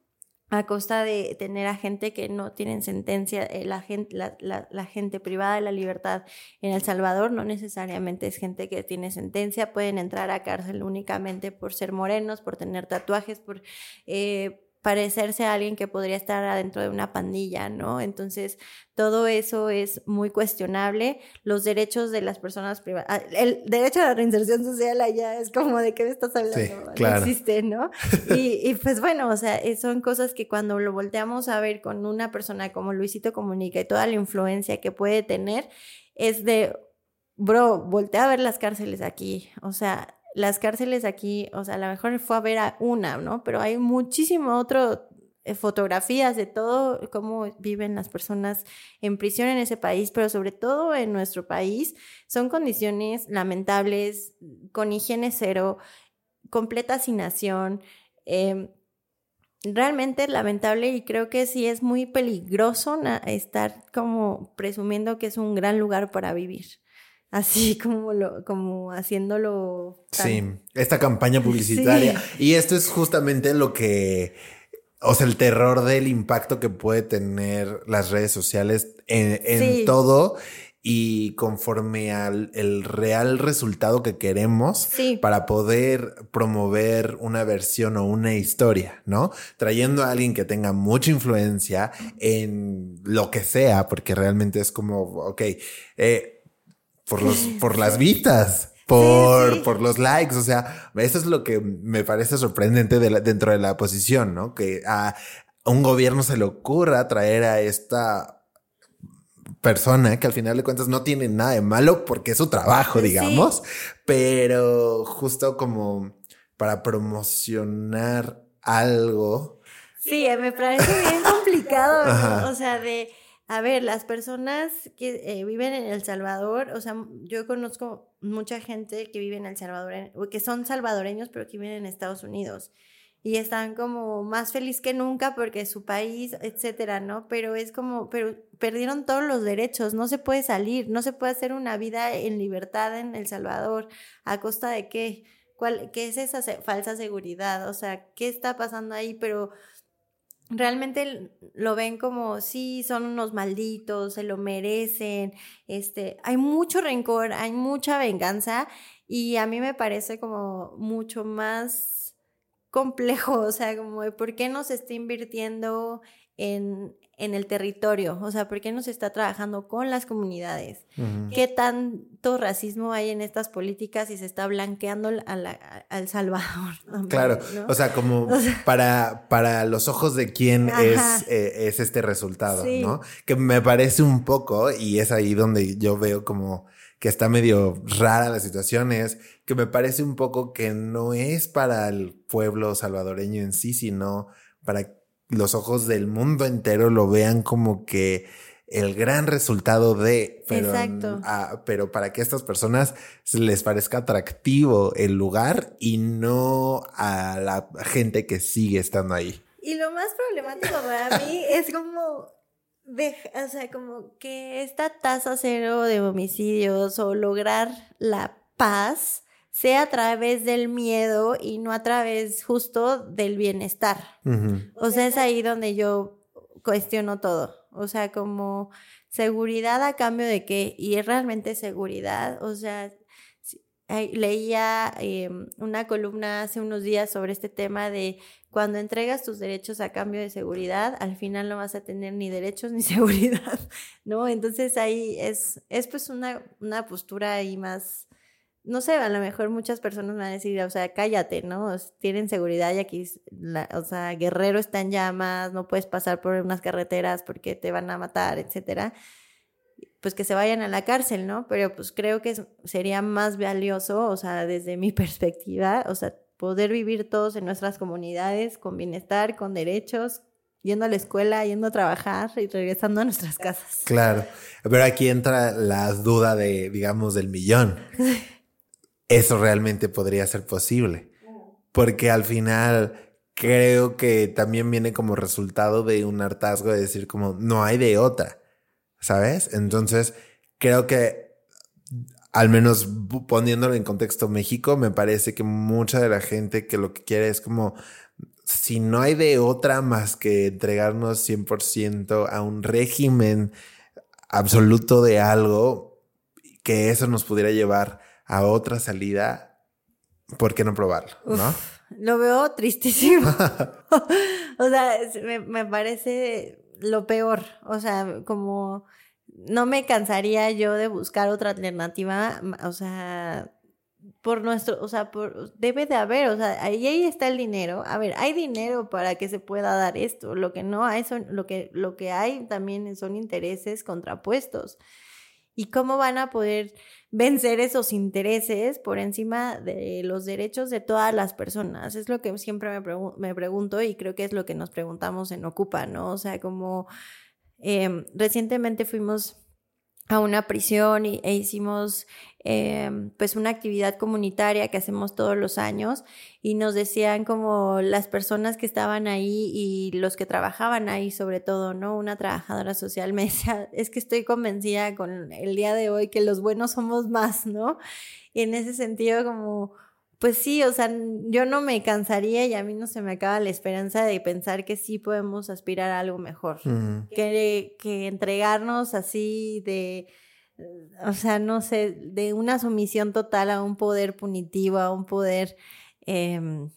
A costa de tener a gente que no tienen sentencia, eh, la, gente, la, gente privada de la libertad en El Salvador no necesariamente es gente que tiene sentencia, pueden entrar a cárcel únicamente por ser morenos, por tener tatuajes, por eh, parecerse a alguien que podría estar adentro de una pandilla, ¿no? Entonces, todo eso es muy cuestionable. Los derechos de las personas privadas, ah, el derecho a la reinserción social allá es como de qué me estás hablando, no existe, ¿no? Y, y, pues bueno, o sea, eh, son cosas que cuando lo volteamos a ver con una persona como Luisito Comunica y toda la influencia que puede tener, es de, bro, voltea a ver las cárceles aquí, o sea, las cárceles aquí, o sea, a lo mejor fue a ver a una, ¿no? Pero hay muchísimo otro eh, fotografías de todo cómo viven las personas en prisión en ese país, pero sobre todo en nuestro país, son condiciones lamentables, con higiene cero, completa hacinación. Eh, realmente lamentable y creo que sí es muy peligroso estar como presumiendo que es un gran lugar para vivir así como lo, como haciéndolo. Sí, esta campaña publicitaria. Y esto es justamente lo que, o sea, el terror del impacto que puede tener las redes sociales en, todo y conforme al el real resultado que queremos para poder promover una versión o una historia, ¿no? Trayendo a alguien que tenga mucha influencia en lo que sea, porque realmente es como, ok, eh, por los, por las vistas, por, por los likes. O sea, eso es lo que me parece sorprendente dentro de la posición, ¿no? Que a un gobierno se le ocurra traer a esta persona que al final de cuentas no tiene nada de malo porque es su trabajo, digamos, pero justo como para promocionar algo. Sí, me parece bien complicado, o sea, de a ver, las personas que eh, viven en El Salvador, o sea, yo conozco mucha gente que vive en El Salvador, que son salvadoreños, pero que viven en Estados Unidos. Y están como más feliz que nunca porque su país, etcétera, ¿no? Pero es como, pero perdieron todos los derechos, no se puede salir, no se puede hacer una vida en libertad en El Salvador. ¿A costa de qué? ¿Cuál, ¿Qué es esa falsa seguridad? O sea, ¿qué está pasando ahí? Pero realmente lo ven como, sí, son unos malditos, se lo merecen, este, hay mucho rencor, hay mucha venganza y a mí me parece como mucho más complejo, o sea, como por qué no se está invirtiendo en, en el territorio, o sea, ¿por qué no se está trabajando con las comunidades? ¿Qué tanto racismo hay en estas políticas y se está blanqueando al Salvador? claro, o sea, como para, para los ojos de quién es, eh, es este resultado, ¿no? Que me parece un poco, y es ahí donde yo veo como que está medio rara la situación, es que me parece un poco que no es para el pueblo salvadoreño en sí, sino para los ojos del mundo entero lo vean como que el gran resultado de, pero, Exacto. pero para que a estas personas les parezca atractivo el lugar y no a la gente que sigue estando ahí. Y lo más problemático para mí es como, o sea, como que esta tasa cero de homicidios o lograr la paz sea a través del miedo y no a través justo del bienestar. O sea, es ahí donde yo cuestiono todo. O sea, como seguridad a cambio de qué, y es realmente seguridad. O sea, leía em, una columna hace unos días sobre este tema de cuando entregas tus derechos a cambio de seguridad, al final no vas a tener ni derechos ni seguridad, ¿no? Entonces ahí es, es pues una, una postura ahí más no sé, a lo mejor muchas personas van a decir, o sea, cállate, ¿no? Tienen seguridad y aquí, o sea, Guerrero está en llamas, no puedes pasar por unas carreteras porque te van a matar, etcétera. Pues que se vayan a la cárcel, ¿no? Pero pues creo que sería más valioso, o sea, desde mi perspectiva, o sea, poder vivir todos en nuestras comunidades con bienestar, con derechos, yendo a la escuela, yendo a trabajar y regresando a nuestras casas. Claro, pero aquí entra la duda de, digamos, del millón. eso realmente podría ser posible. Porque al final creo que también viene como resultado de un hartazgo de decir como no hay de otra, ¿sabes? Entonces creo que al menos poniéndolo en contexto México, me parece que mucha de la gente que lo que quiere es como si no hay de otra más que entregarnos 100% a un régimen absoluto de algo, que eso nos pudiera llevar a otra salida, ¿por qué no probarlo? ¿no? Lo veo tristísimo. o sea, me, me, parece lo peor. O sea, como no me cansaría yo de buscar otra alternativa. O sea, por nuestro, o sea, por, debe de haber, o sea, ahí, ahí está el dinero. A ver, hay dinero para que se pueda dar esto. Lo que no hay son, lo que, lo que hay también son intereses contrapuestos. ¿Y cómo van a poder vencer esos intereses por encima de los derechos de todas las personas? Es lo que siempre me, me pregunto y creo que es lo que nos preguntamos en Ocupa, ¿no? O sea, como em, recientemente fuimos a una prisión y, e hicimos Em, pues una actividad comunitaria que hacemos todos los años y nos decían como las personas que estaban ahí y los que trabajaban ahí sobre todo, ¿no? Una trabajadora social me decía, es que estoy convencida con el día de hoy que los buenos somos más, ¿no? Y en ese sentido como pues sí, o sea, yo no me cansaría y a mí no se me acaba la esperanza de pensar que sí podemos aspirar a algo mejor, que, que entregarnos así de o sea, no sé, de una sumisión total a un poder punitivo, a un poder, em,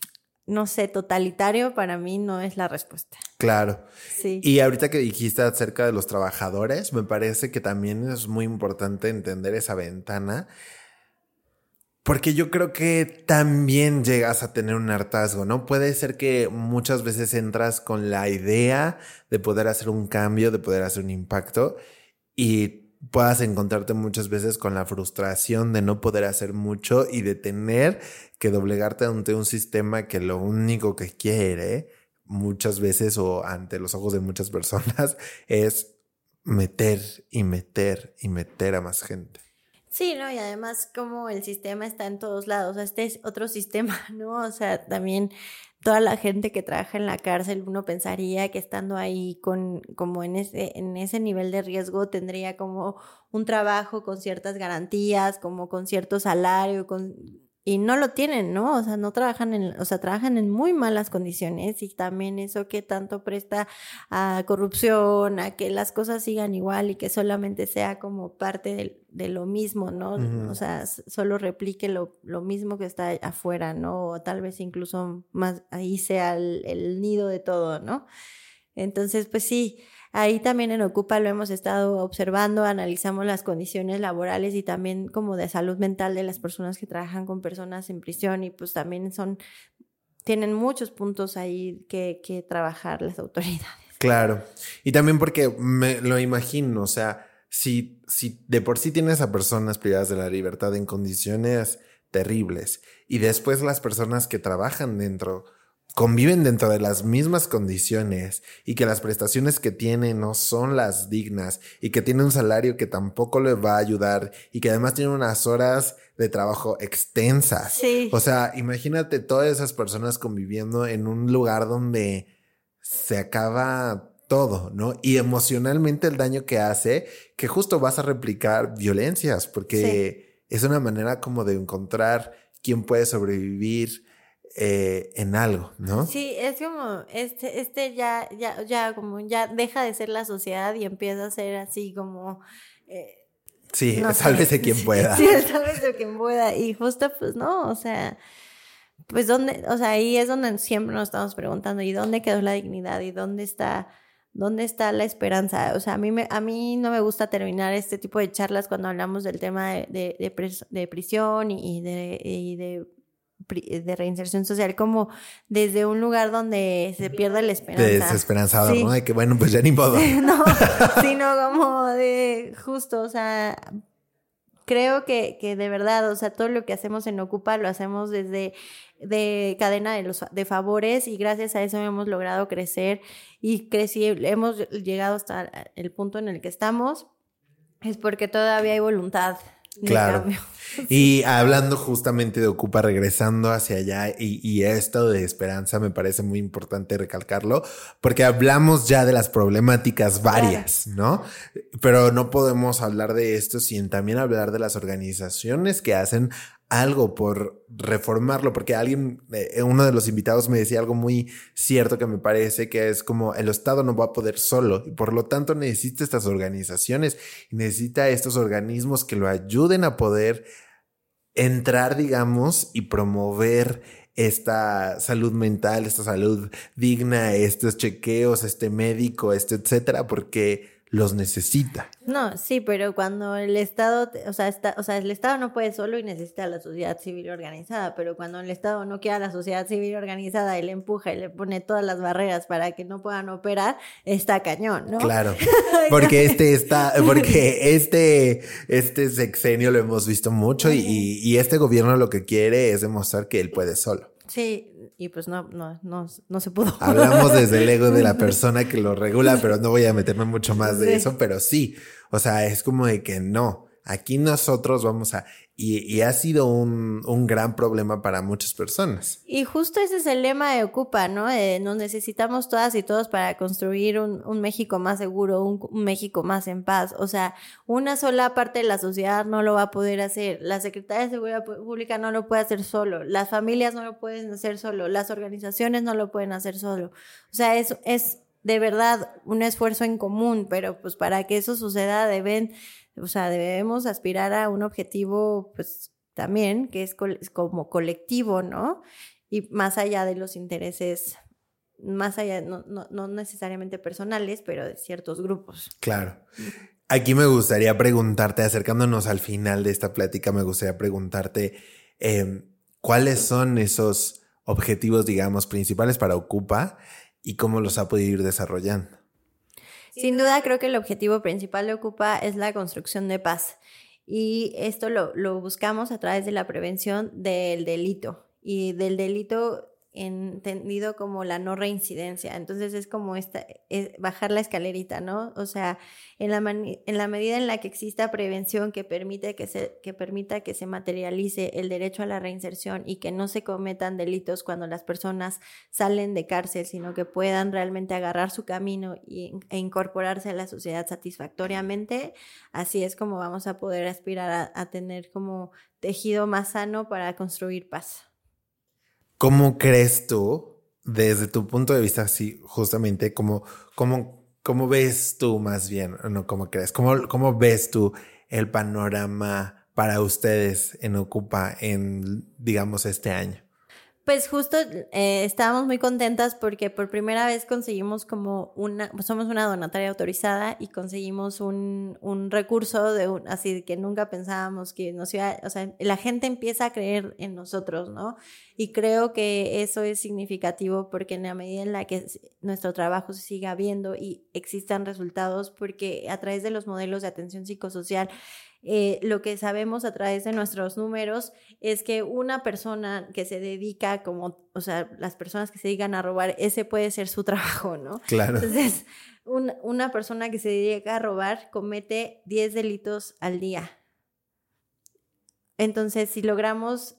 no sé, totalitario, para mí no es la respuesta. Claro. Sí. Y ahorita que dijiste acerca de los trabajadores, me parece que también es muy importante entender esa ventana. Porque yo creo que también llegas a tener un hartazgo, ¿no? Puede ser que muchas veces entras con la idea de poder hacer un cambio, de poder hacer un impacto y puedas encontrarte muchas veces con la frustración de no poder hacer mucho y de tener que doblegarte ante un sistema que lo único que quiere muchas veces o ante los ojos de muchas personas es meter y meter y meter a más gente. Sí, ¿no? Y además como el sistema está en todos lados, este es otro sistema, ¿no? O sea, también toda la gente que trabaja en la cárcel, uno pensaría que estando ahí con, como en ese, en ese nivel de riesgo, tendría como un trabajo con ciertas garantías, como con cierto salario, con y no lo tienen, ¿no? O sea, no trabajan en, o sea, trabajan en muy malas condiciones y también eso que tanto presta a corrupción, a que las cosas sigan igual y que solamente sea como parte de, lo mismo, ¿no? O sea, solo replique lo, lo, mismo que está afuera, ¿no? O tal vez incluso más ahí sea el, el nido de todo, ¿no? Entonces, pues sí, Ahí también en Ocupa lo hemos estado observando, analizamos las condiciones laborales y también como de salud mental de las personas que trabajan con personas en prisión y pues también son, tienen muchos puntos ahí que, que trabajar las autoridades. Claro, y también porque me lo imagino, o sea, si, si de por sí tienes a personas privadas de la libertad en condiciones terribles y después las personas que trabajan dentro conviven dentro de las mismas condiciones y que las prestaciones que tiene no son las dignas y que tiene un salario que tampoco le va a ayudar y que además tiene unas horas de trabajo extensas. Sí. O sea, imagínate todas esas personas conviviendo en un lugar donde se acaba todo, ¿no? Y emocionalmente el daño que hace, que justo vas a replicar violencias, porque es una manera como de encontrar quién puede sobrevivir eh, en algo, ¿no? Sí, es como, este, este ya, ya, ya, como ya deja de ser la sociedad y empieza a ser así como... Eh, sí, sálvese quien pueda. Sí, sálvese quien pueda. Y justo, pues, no, o sea, pues, ¿dónde? O sea, ahí es donde siempre nos estamos preguntando, ¿y dónde quedó la dignidad? ¿Y dónde está... ¿Dónde está la esperanza? O sea, a mí, me, a mí no me gusta terminar este tipo de charlas cuando hablamos del tema de, de, de, prisión y de, y de de reinserción social como desde un lugar donde se pierde la esperanza. De desesperanzado, ¿no? De que bueno, pues ya ni modo. no, sino como de justo, o sea, creo que, que de verdad, o sea, todo lo que hacemos en Ocupa lo hacemos desde de cadena de, los, de favores y gracias a eso hemos logrado crecer y crecí, hemos llegado hasta el punto en el que estamos, es porque todavía hay voluntad Claro. Y hablando justamente de Ocupa, regresando hacia allá y, esto de esperanza me parece muy importante recalcarlo, porque hablamos ya de las problemáticas varias, ¿no? Pero no podemos hablar de esto sin también hablar de las organizaciones que hacen algo por reformarlo, porque alguien, eh, uno de los invitados me decía algo muy cierto que me parece que es como el Estado no va a poder solo y por lo tanto necesita estas organizaciones y necesita estos organismos que lo ayuden a poder entrar, digamos, y promover esta salud mental, esta salud digna, estos chequeos, este médico, este etcétera, porque los necesita. No, sí, pero cuando el Estado, o sea, está, o sea, el Estado no puede solo y necesita a la sociedad civil organizada, pero cuando el Estado no quiere a la sociedad civil organizada y le empuja y le pone todas las barreras para que no puedan operar, está cañón, ¿no? Claro, porque este está, porque este, este sexenio lo hemos visto mucho y, y este gobierno lo que quiere es demostrar que él puede solo. Sí, y pues no, no, no, no se pudo. Hablamos desde el ego de la persona que lo regula, pero no voy a meterme mucho más de eso, pero sí, o sea, es como de que no, aquí nosotros vamos a y, ha sido un, un, gran problema para muchas personas. Y justo ese es el lema de Ocupa, ¿no? nos necesitamos todas y todos para construir un, un México más seguro, un, México más en paz. O sea, una sola parte de la sociedad no lo va a poder hacer. La Secretaría de Seguridad Pública no lo puede hacer solo. Las familias no lo pueden hacer solo. Las organizaciones no lo pueden hacer solo. O sea, es, es de verdad un esfuerzo en común, pero pues para que eso suceda deben o sea, debemos aspirar a un objetivo, pues también, que es como colectivo, ¿no? Y más allá de los intereses, más allá, no, no, necesariamente personales, pero de ciertos grupos. Claro. Aquí me gustaría preguntarte, acercándonos al final de esta plática, me gustaría preguntarte em, cuáles son esos objetivos, digamos, principales para Ocupa y cómo los ha podido ir desarrollando. Sin duda creo que el objetivo principal de Ocupa es la construcción de paz y esto lo, buscamos a través de la prevención del delito y del delito entendido como la no reincidencia. Entonces es como esta, bajar la escalerita, ¿no? O sea, en la, en la medida en la que exista prevención que, permite que, se, que permita que se materialice el derecho a la reinserción y que no se cometan delitos cuando las personas salen de cárcel, sino que puedan realmente agarrar su camino y, e incorporarse a la sociedad satisfactoriamente, así es como vamos a poder aspirar a tener como tejido más sano para construir paz. ¿Cómo crees tú, desde tu punto de vista, así justamente, cómo, cómo, cómo ves tú más bien, no cómo crees, cómo, cómo ves tú el panorama para ustedes en Ocupa en, digamos, este año? Pues justo eh, estábamos muy contentas porque por primera vez conseguimos como una, pues somos una donataria autorizada y conseguimos un, un recurso de un, así que nunca pensábamos que nos iba, o sea, la gente empieza a creer en nosotros, ¿no? Y creo que eso es significativo porque en la medida en la que nuestro trabajo se siga viendo y existan resultados, porque a través de los modelos de atención psicosocial eh, lo que sabemos a través de nuestros números es que una persona que se dedica como, o sea, las personas que se dedican a robar, ese puede ser su trabajo, ¿no? Claro. Entonces, una persona que se dedica a robar comete 10 delitos al día. Entonces, si logramos,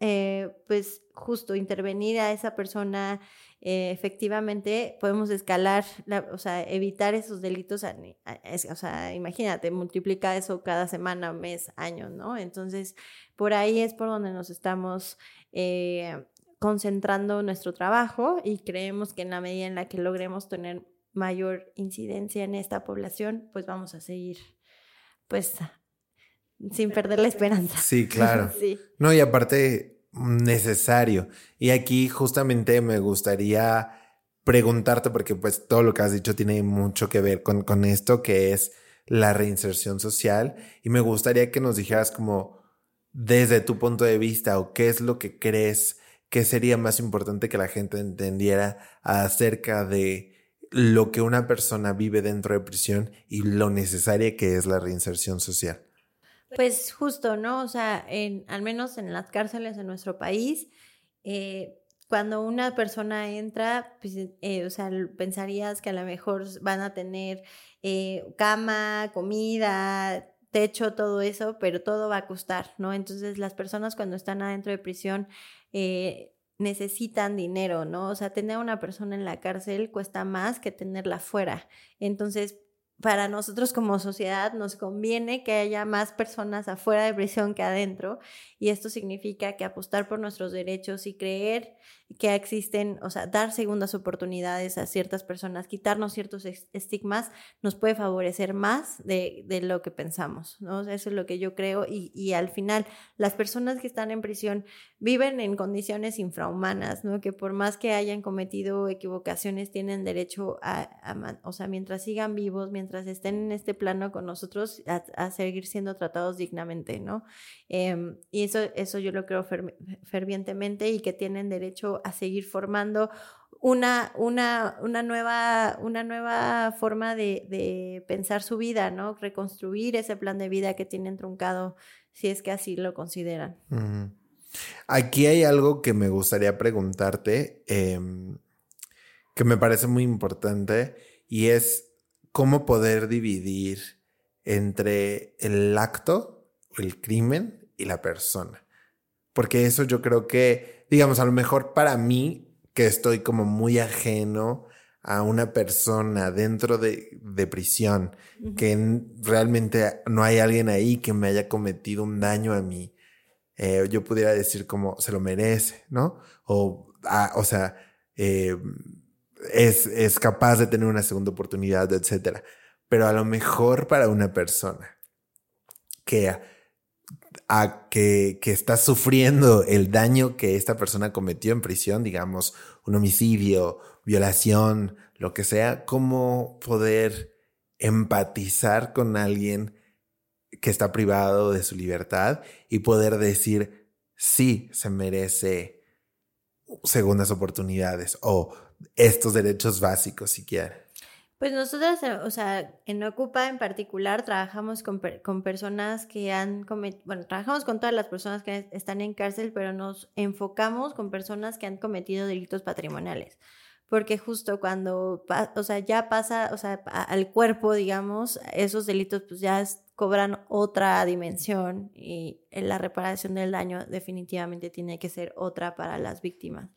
eh, pues justo intervenir a esa persona eh, efectivamente podemos escalar, o sea, evitar esos delitos, o sea, imagínate, multiplica eso cada semana, mes, año, ¿no? Entonces, por ahí es por donde nos estamos eh, concentrando nuestro trabajo y creemos que en la medida en la que logremos tener mayor incidencia en esta población, pues vamos a seguir, pues, sin perder la esperanza. Sí, claro. sí. No, y aparte, necesario. Y aquí justamente me gustaría preguntarte, porque pues todo lo que has dicho tiene mucho que ver con, con esto, que es la reinserción social. Y me gustaría que nos dijeras como desde tu punto de vista o qué es lo que crees que sería más importante que la gente entendiera acerca de lo que una persona vive dentro de prisión y lo necesaria que es la reinserción social. Pues justo, ¿no? O sea, en, al menos en las cárceles de nuestro país, eh, cuando una persona entra, pues, eh, o sea, pensarías que a lo mejor van a tener eh, cama, comida, techo, todo eso, pero todo va a costar, ¿no? Entonces las personas cuando están adentro de prisión necesitan dinero, ¿no? O sea, tener a una persona en la cárcel cuesta más que tenerla fuera. Entonces, para nosotros como sociedad nos conviene que haya más personas afuera de prisión que adentro y esto significa que apostar por nuestros derechos y creer que existen, o sea, dar segundas oportunidades a ciertas personas, quitarnos ciertos estigmas, nos puede favorecer más de, de lo que pensamos, ¿no? eso es lo que yo creo y, y, al final las personas que están en prisión viven en condiciones infrahumanas, ¿no? Que por más que hayan cometido equivocaciones tienen derecho a, a o sea, mientras sigan vivos, mientras estén en este plano con nosotros, a, seguir siendo tratados dignamente, ¿no? Em, y eso, eso yo lo creo fervientemente y que tienen derecho a seguir formando una, una, una, nueva, una nueva forma de, de, pensar su vida, ¿no? Reconstruir ese plan de vida que tienen truncado, si es que así lo consideran. Aquí hay algo que me gustaría preguntarte, em, que me parece muy importante, y es cómo poder dividir entre el acto, el crimen y la persona. Porque eso yo creo que, digamos, a lo mejor para mí, que estoy como muy ajeno a una persona dentro de, prisión, que realmente no hay alguien ahí que me haya cometido un daño a mí, eh, yo pudiera decir como se lo merece, ¿no? O, ah, o sea, eh, es, es capaz de tener una segunda oportunidad, etcétera. Pero a lo mejor para una persona que a que, que está sufriendo el daño que esta persona cometió en prisión, digamos, un homicidio, violación, lo que sea, cómo poder empatizar con alguien que está privado de su libertad y poder decir, sí, se merece segundas oportunidades o estos derechos básicos si quiere. Pues nosotros, eh, o sea, en Ocupa en particular trabajamos con, con personas que han cometido, bueno, trabajamos con todas las personas que están en cárcel, pero nos enfocamos con personas que han cometido delitos patrimoniales. Porque justo cuando, o sea, ya pasa, o sea, al cuerpo, digamos, esos delitos pues ya cobran otra dimensión y la reparación del daño definitivamente tiene que ser otra para las víctimas.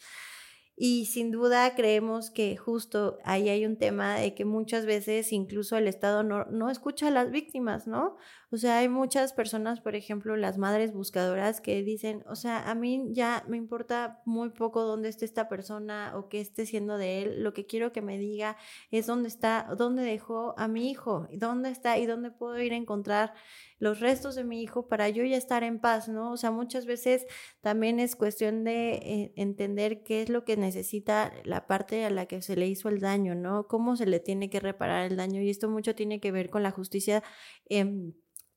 Y sin duda creemos que justo ahí hay un tema de que muchas veces incluso el Estado no, no, escucha a las víctimas, ¿no? O sea, hay muchas personas, por ejemplo, las madres buscadoras que dicen, o sea, a mí ya me importa muy poco dónde esté esta persona o qué esté siendo de él, lo que quiero que me diga es dónde está, dónde dejó a mi hijo, dónde está y dónde puedo ir a encontrar los restos de mi hijo para yo ya estar en paz, ¿no? O sea, muchas veces también es cuestión de eh, entender qué es lo que necesita la parte a la que se le hizo el daño, ¿no? Cómo se le tiene que reparar el daño y esto mucho tiene que ver con la justicia. Eh,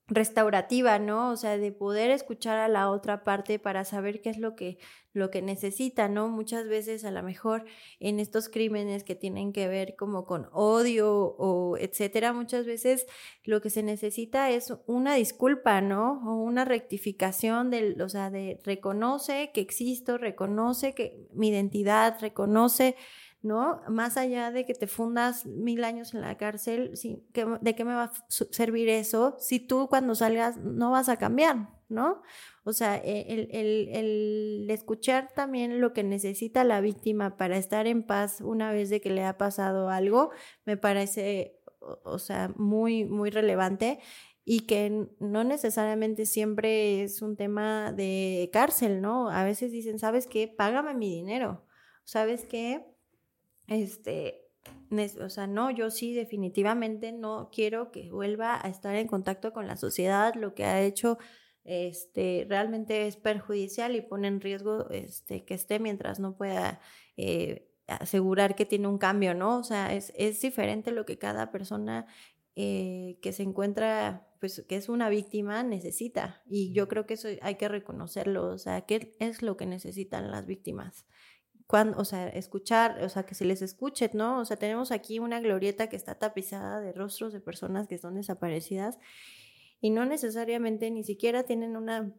restaurativa, ¿no? O sea, de poder escuchar a la otra parte para saber qué es lo que, lo que necesita, ¿no? Muchas veces a lo mejor en estos crímenes que tienen que ver como con odio o etcétera, muchas veces lo que se necesita es una disculpa, ¿no? O una rectificación del, o sea, de reconoce que existo, reconoce que mi identidad, reconoce ¿no? Más allá de que te fundas mil años en la cárcel, ¿de qué me va a servir eso si tú cuando salgas no vas a cambiar, ¿no? O sea, e, el, escuchar también lo que necesita la víctima para estar en paz una vez de que le ha pasado algo, me parece, o sea, muy, muy relevante y que no necesariamente siempre es un tema de cárcel, ¿no? A veces dicen, ¿sabes qué? Págame mi dinero. ¿Sabes qué? Este, o sea, no, yo sí definitivamente no quiero que vuelva a estar en contacto con la sociedad, lo que ha hecho este, realmente es perjudicial y pone en riesgo este, que esté mientras no pueda eh, asegurar que tiene un cambio, ¿no? O sea, es, es diferente lo que cada persona eh, que se encuentra, pues que es una víctima, necesita. Y yo creo que eso hay que reconocerlo, o sea, ¿qué es lo que necesitan las víctimas? O sea, escuchar, o sea, que se les escuche, ¿no? O sea, tenemos aquí una glorieta que está tapizada de rostros de personas que son desaparecidas y no necesariamente ni siquiera tienen una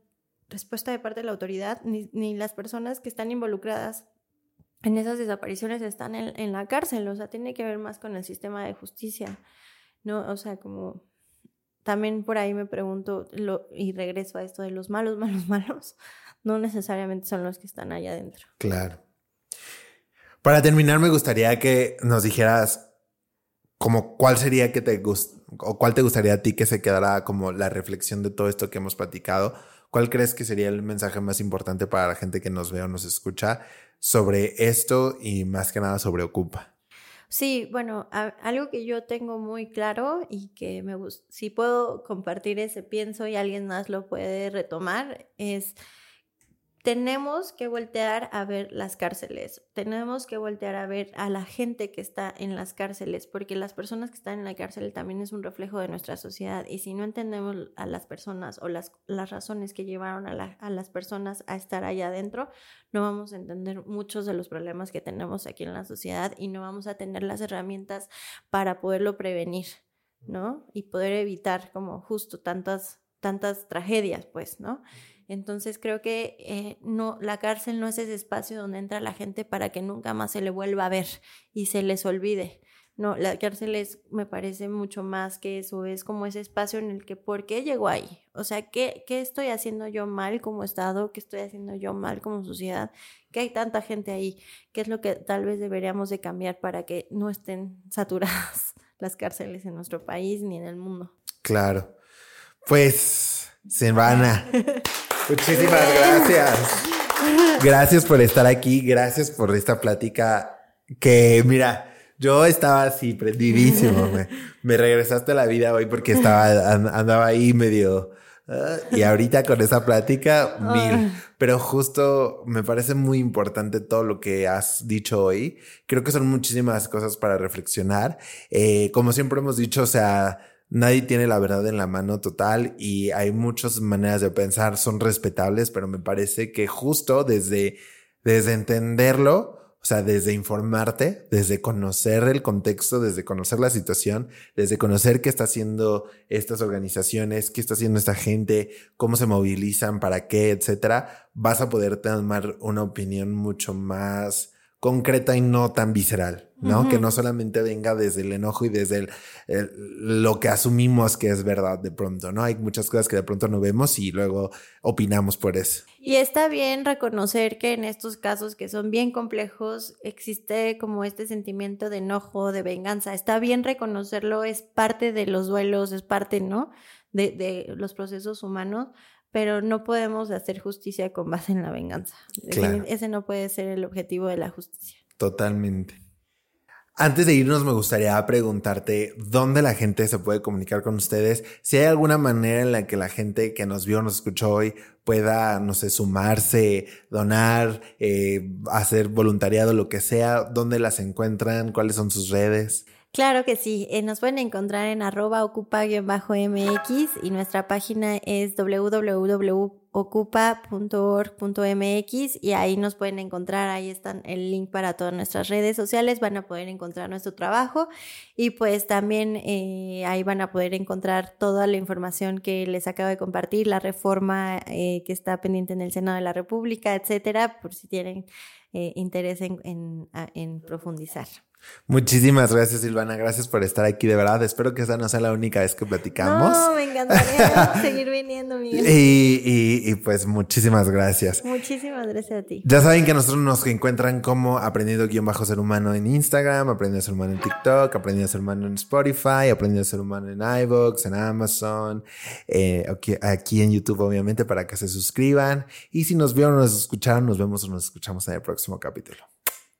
respuesta de parte de la autoridad, ni, ni las personas que están involucradas en esas desapariciones están en, en, la cárcel, o sea, tiene que ver más con el sistema de justicia, ¿no? O sea, como también por ahí me pregunto, lo, y regreso a esto de los malos, malos, malos, no necesariamente son los que están allá adentro. Claro. Para terminar, me gustaría que nos dijeras como cuál sería que te gust o cuál te gustaría a ti que se quedara como la reflexión de todo esto que hemos platicado. ¿Cuál crees que sería el mensaje más importante para la gente que nos ve o nos escucha sobre esto y más que nada sobre Ocupa? Sí, bueno, algo que yo tengo muy claro y que me si puedo compartir ese pienso y alguien más lo puede retomar, es tenemos que voltear a ver las cárceles, tenemos que voltear a ver a la gente que está en las cárceles, porque las personas que están en la cárcel también es un reflejo de nuestra sociedad y si no entendemos a las personas o las, las razones que llevaron a, a las personas a estar allá adentro, no vamos a entender muchos de los problemas que tenemos aquí en la sociedad y no vamos a tener las herramientas para poderlo prevenir, ¿no? Y poder evitar como justo tantas, tantas tragedias, pues, ¿no? Entonces creo que eh, no, la cárcel no es ese espacio donde entra la gente para que nunca más se le vuelva a ver y se les olvide. No, la cárcel es, me parece mucho más que eso, es como ese espacio en el que, ¿por qué llegó ahí? O sea, ¿qué, ¿qué estoy haciendo yo mal como Estado? ¿Qué estoy haciendo yo mal como sociedad? ¿Qué hay tanta gente ahí? ¿Qué es lo que tal vez deberíamos de cambiar para que no estén saturadas las cárceles en nuestro país ni en el mundo? Claro. Pues, Silvana. Muchísimas gracias. Gracias por estar aquí. Gracias por esta plática que, mira, yo estaba así prendidísimo. me, regresaste a la vida hoy porque estaba, andaba ahí medio. Ah, y ahorita con esa plática, mil. Pero justo me parece muy importante todo lo que has dicho hoy. Creo que son muchísimas cosas para reflexionar. Eh, como siempre hemos dicho, o sea, nadie tiene la verdad en la mano total y hay muchas maneras de pensar, son respetables, pero me parece que justo desde, desde entenderlo, o sea, desde informarte, desde conocer el contexto, desde conocer la situación, desde conocer qué está haciendo estas organizaciones, qué está haciendo esta gente, cómo se movilizan, para qué, etcétera, vas a poder tomar una opinión mucho más concreta y no tan visceral, ¿no? Que no solamente venga desde el enojo y desde lo que asumimos que es verdad de pronto, ¿no? Hay muchas cosas que de pronto no vemos y luego opinamos por eso. Y está bien reconocer que en estos casos que son bien complejos existe como este sentimiento de enojo, de venganza. Está bien reconocerlo, es parte de los duelos, es parte, ¿no? De, de los procesos humanos, pero no podemos hacer justicia con base en la venganza. Ese no puede ser el objetivo de la justicia. Totalmente. Antes de irnos, me gustaría preguntarte dónde la gente se puede comunicar con ustedes. Si hay alguna manera en la que la gente que nos vio, nos escuchó hoy, pueda, no sé, sumarse, donar, eh, hacer voluntariado, lo que sea, dónde las encuentran, cuáles son sus redes. Claro que sí, eh, nos pueden encontrar en arroba ocupa-mx y nuestra página es www.ocupa.org.mx y ahí nos pueden encontrar, ahí están el link para todas nuestras redes sociales, van a poder encontrar nuestro trabajo y pues también eh, ahí van a poder encontrar toda la información que les acabo de compartir, la reforma eh, que está pendiente en el Senado de la República, etcétera, por si tienen interés en profundizar. Muchísimas gracias, Silvana. Gracias por estar aquí, de verdad. Espero que esta no sea la única vez que platicamos. No, me encantaría seguir viniendo, Miguel. Y, pues muchísimas gracias. Muchísimas gracias a ti. Ya saben que nosotros nos encuentran como Aprendiendo Guión Bajo Ser Humano en Instagram, Aprendiendo a Ser Humano en TikTok, Aprendiendo a Ser Humano en Spotify, Aprendiendo a Ser Humano en iVoox, en Amazon, eh, aquí, aquí, en YouTube, obviamente, para que se suscriban. Y si nos vieron o nos escucharon, nos vemos o nos escuchamos en el próximo capítulo.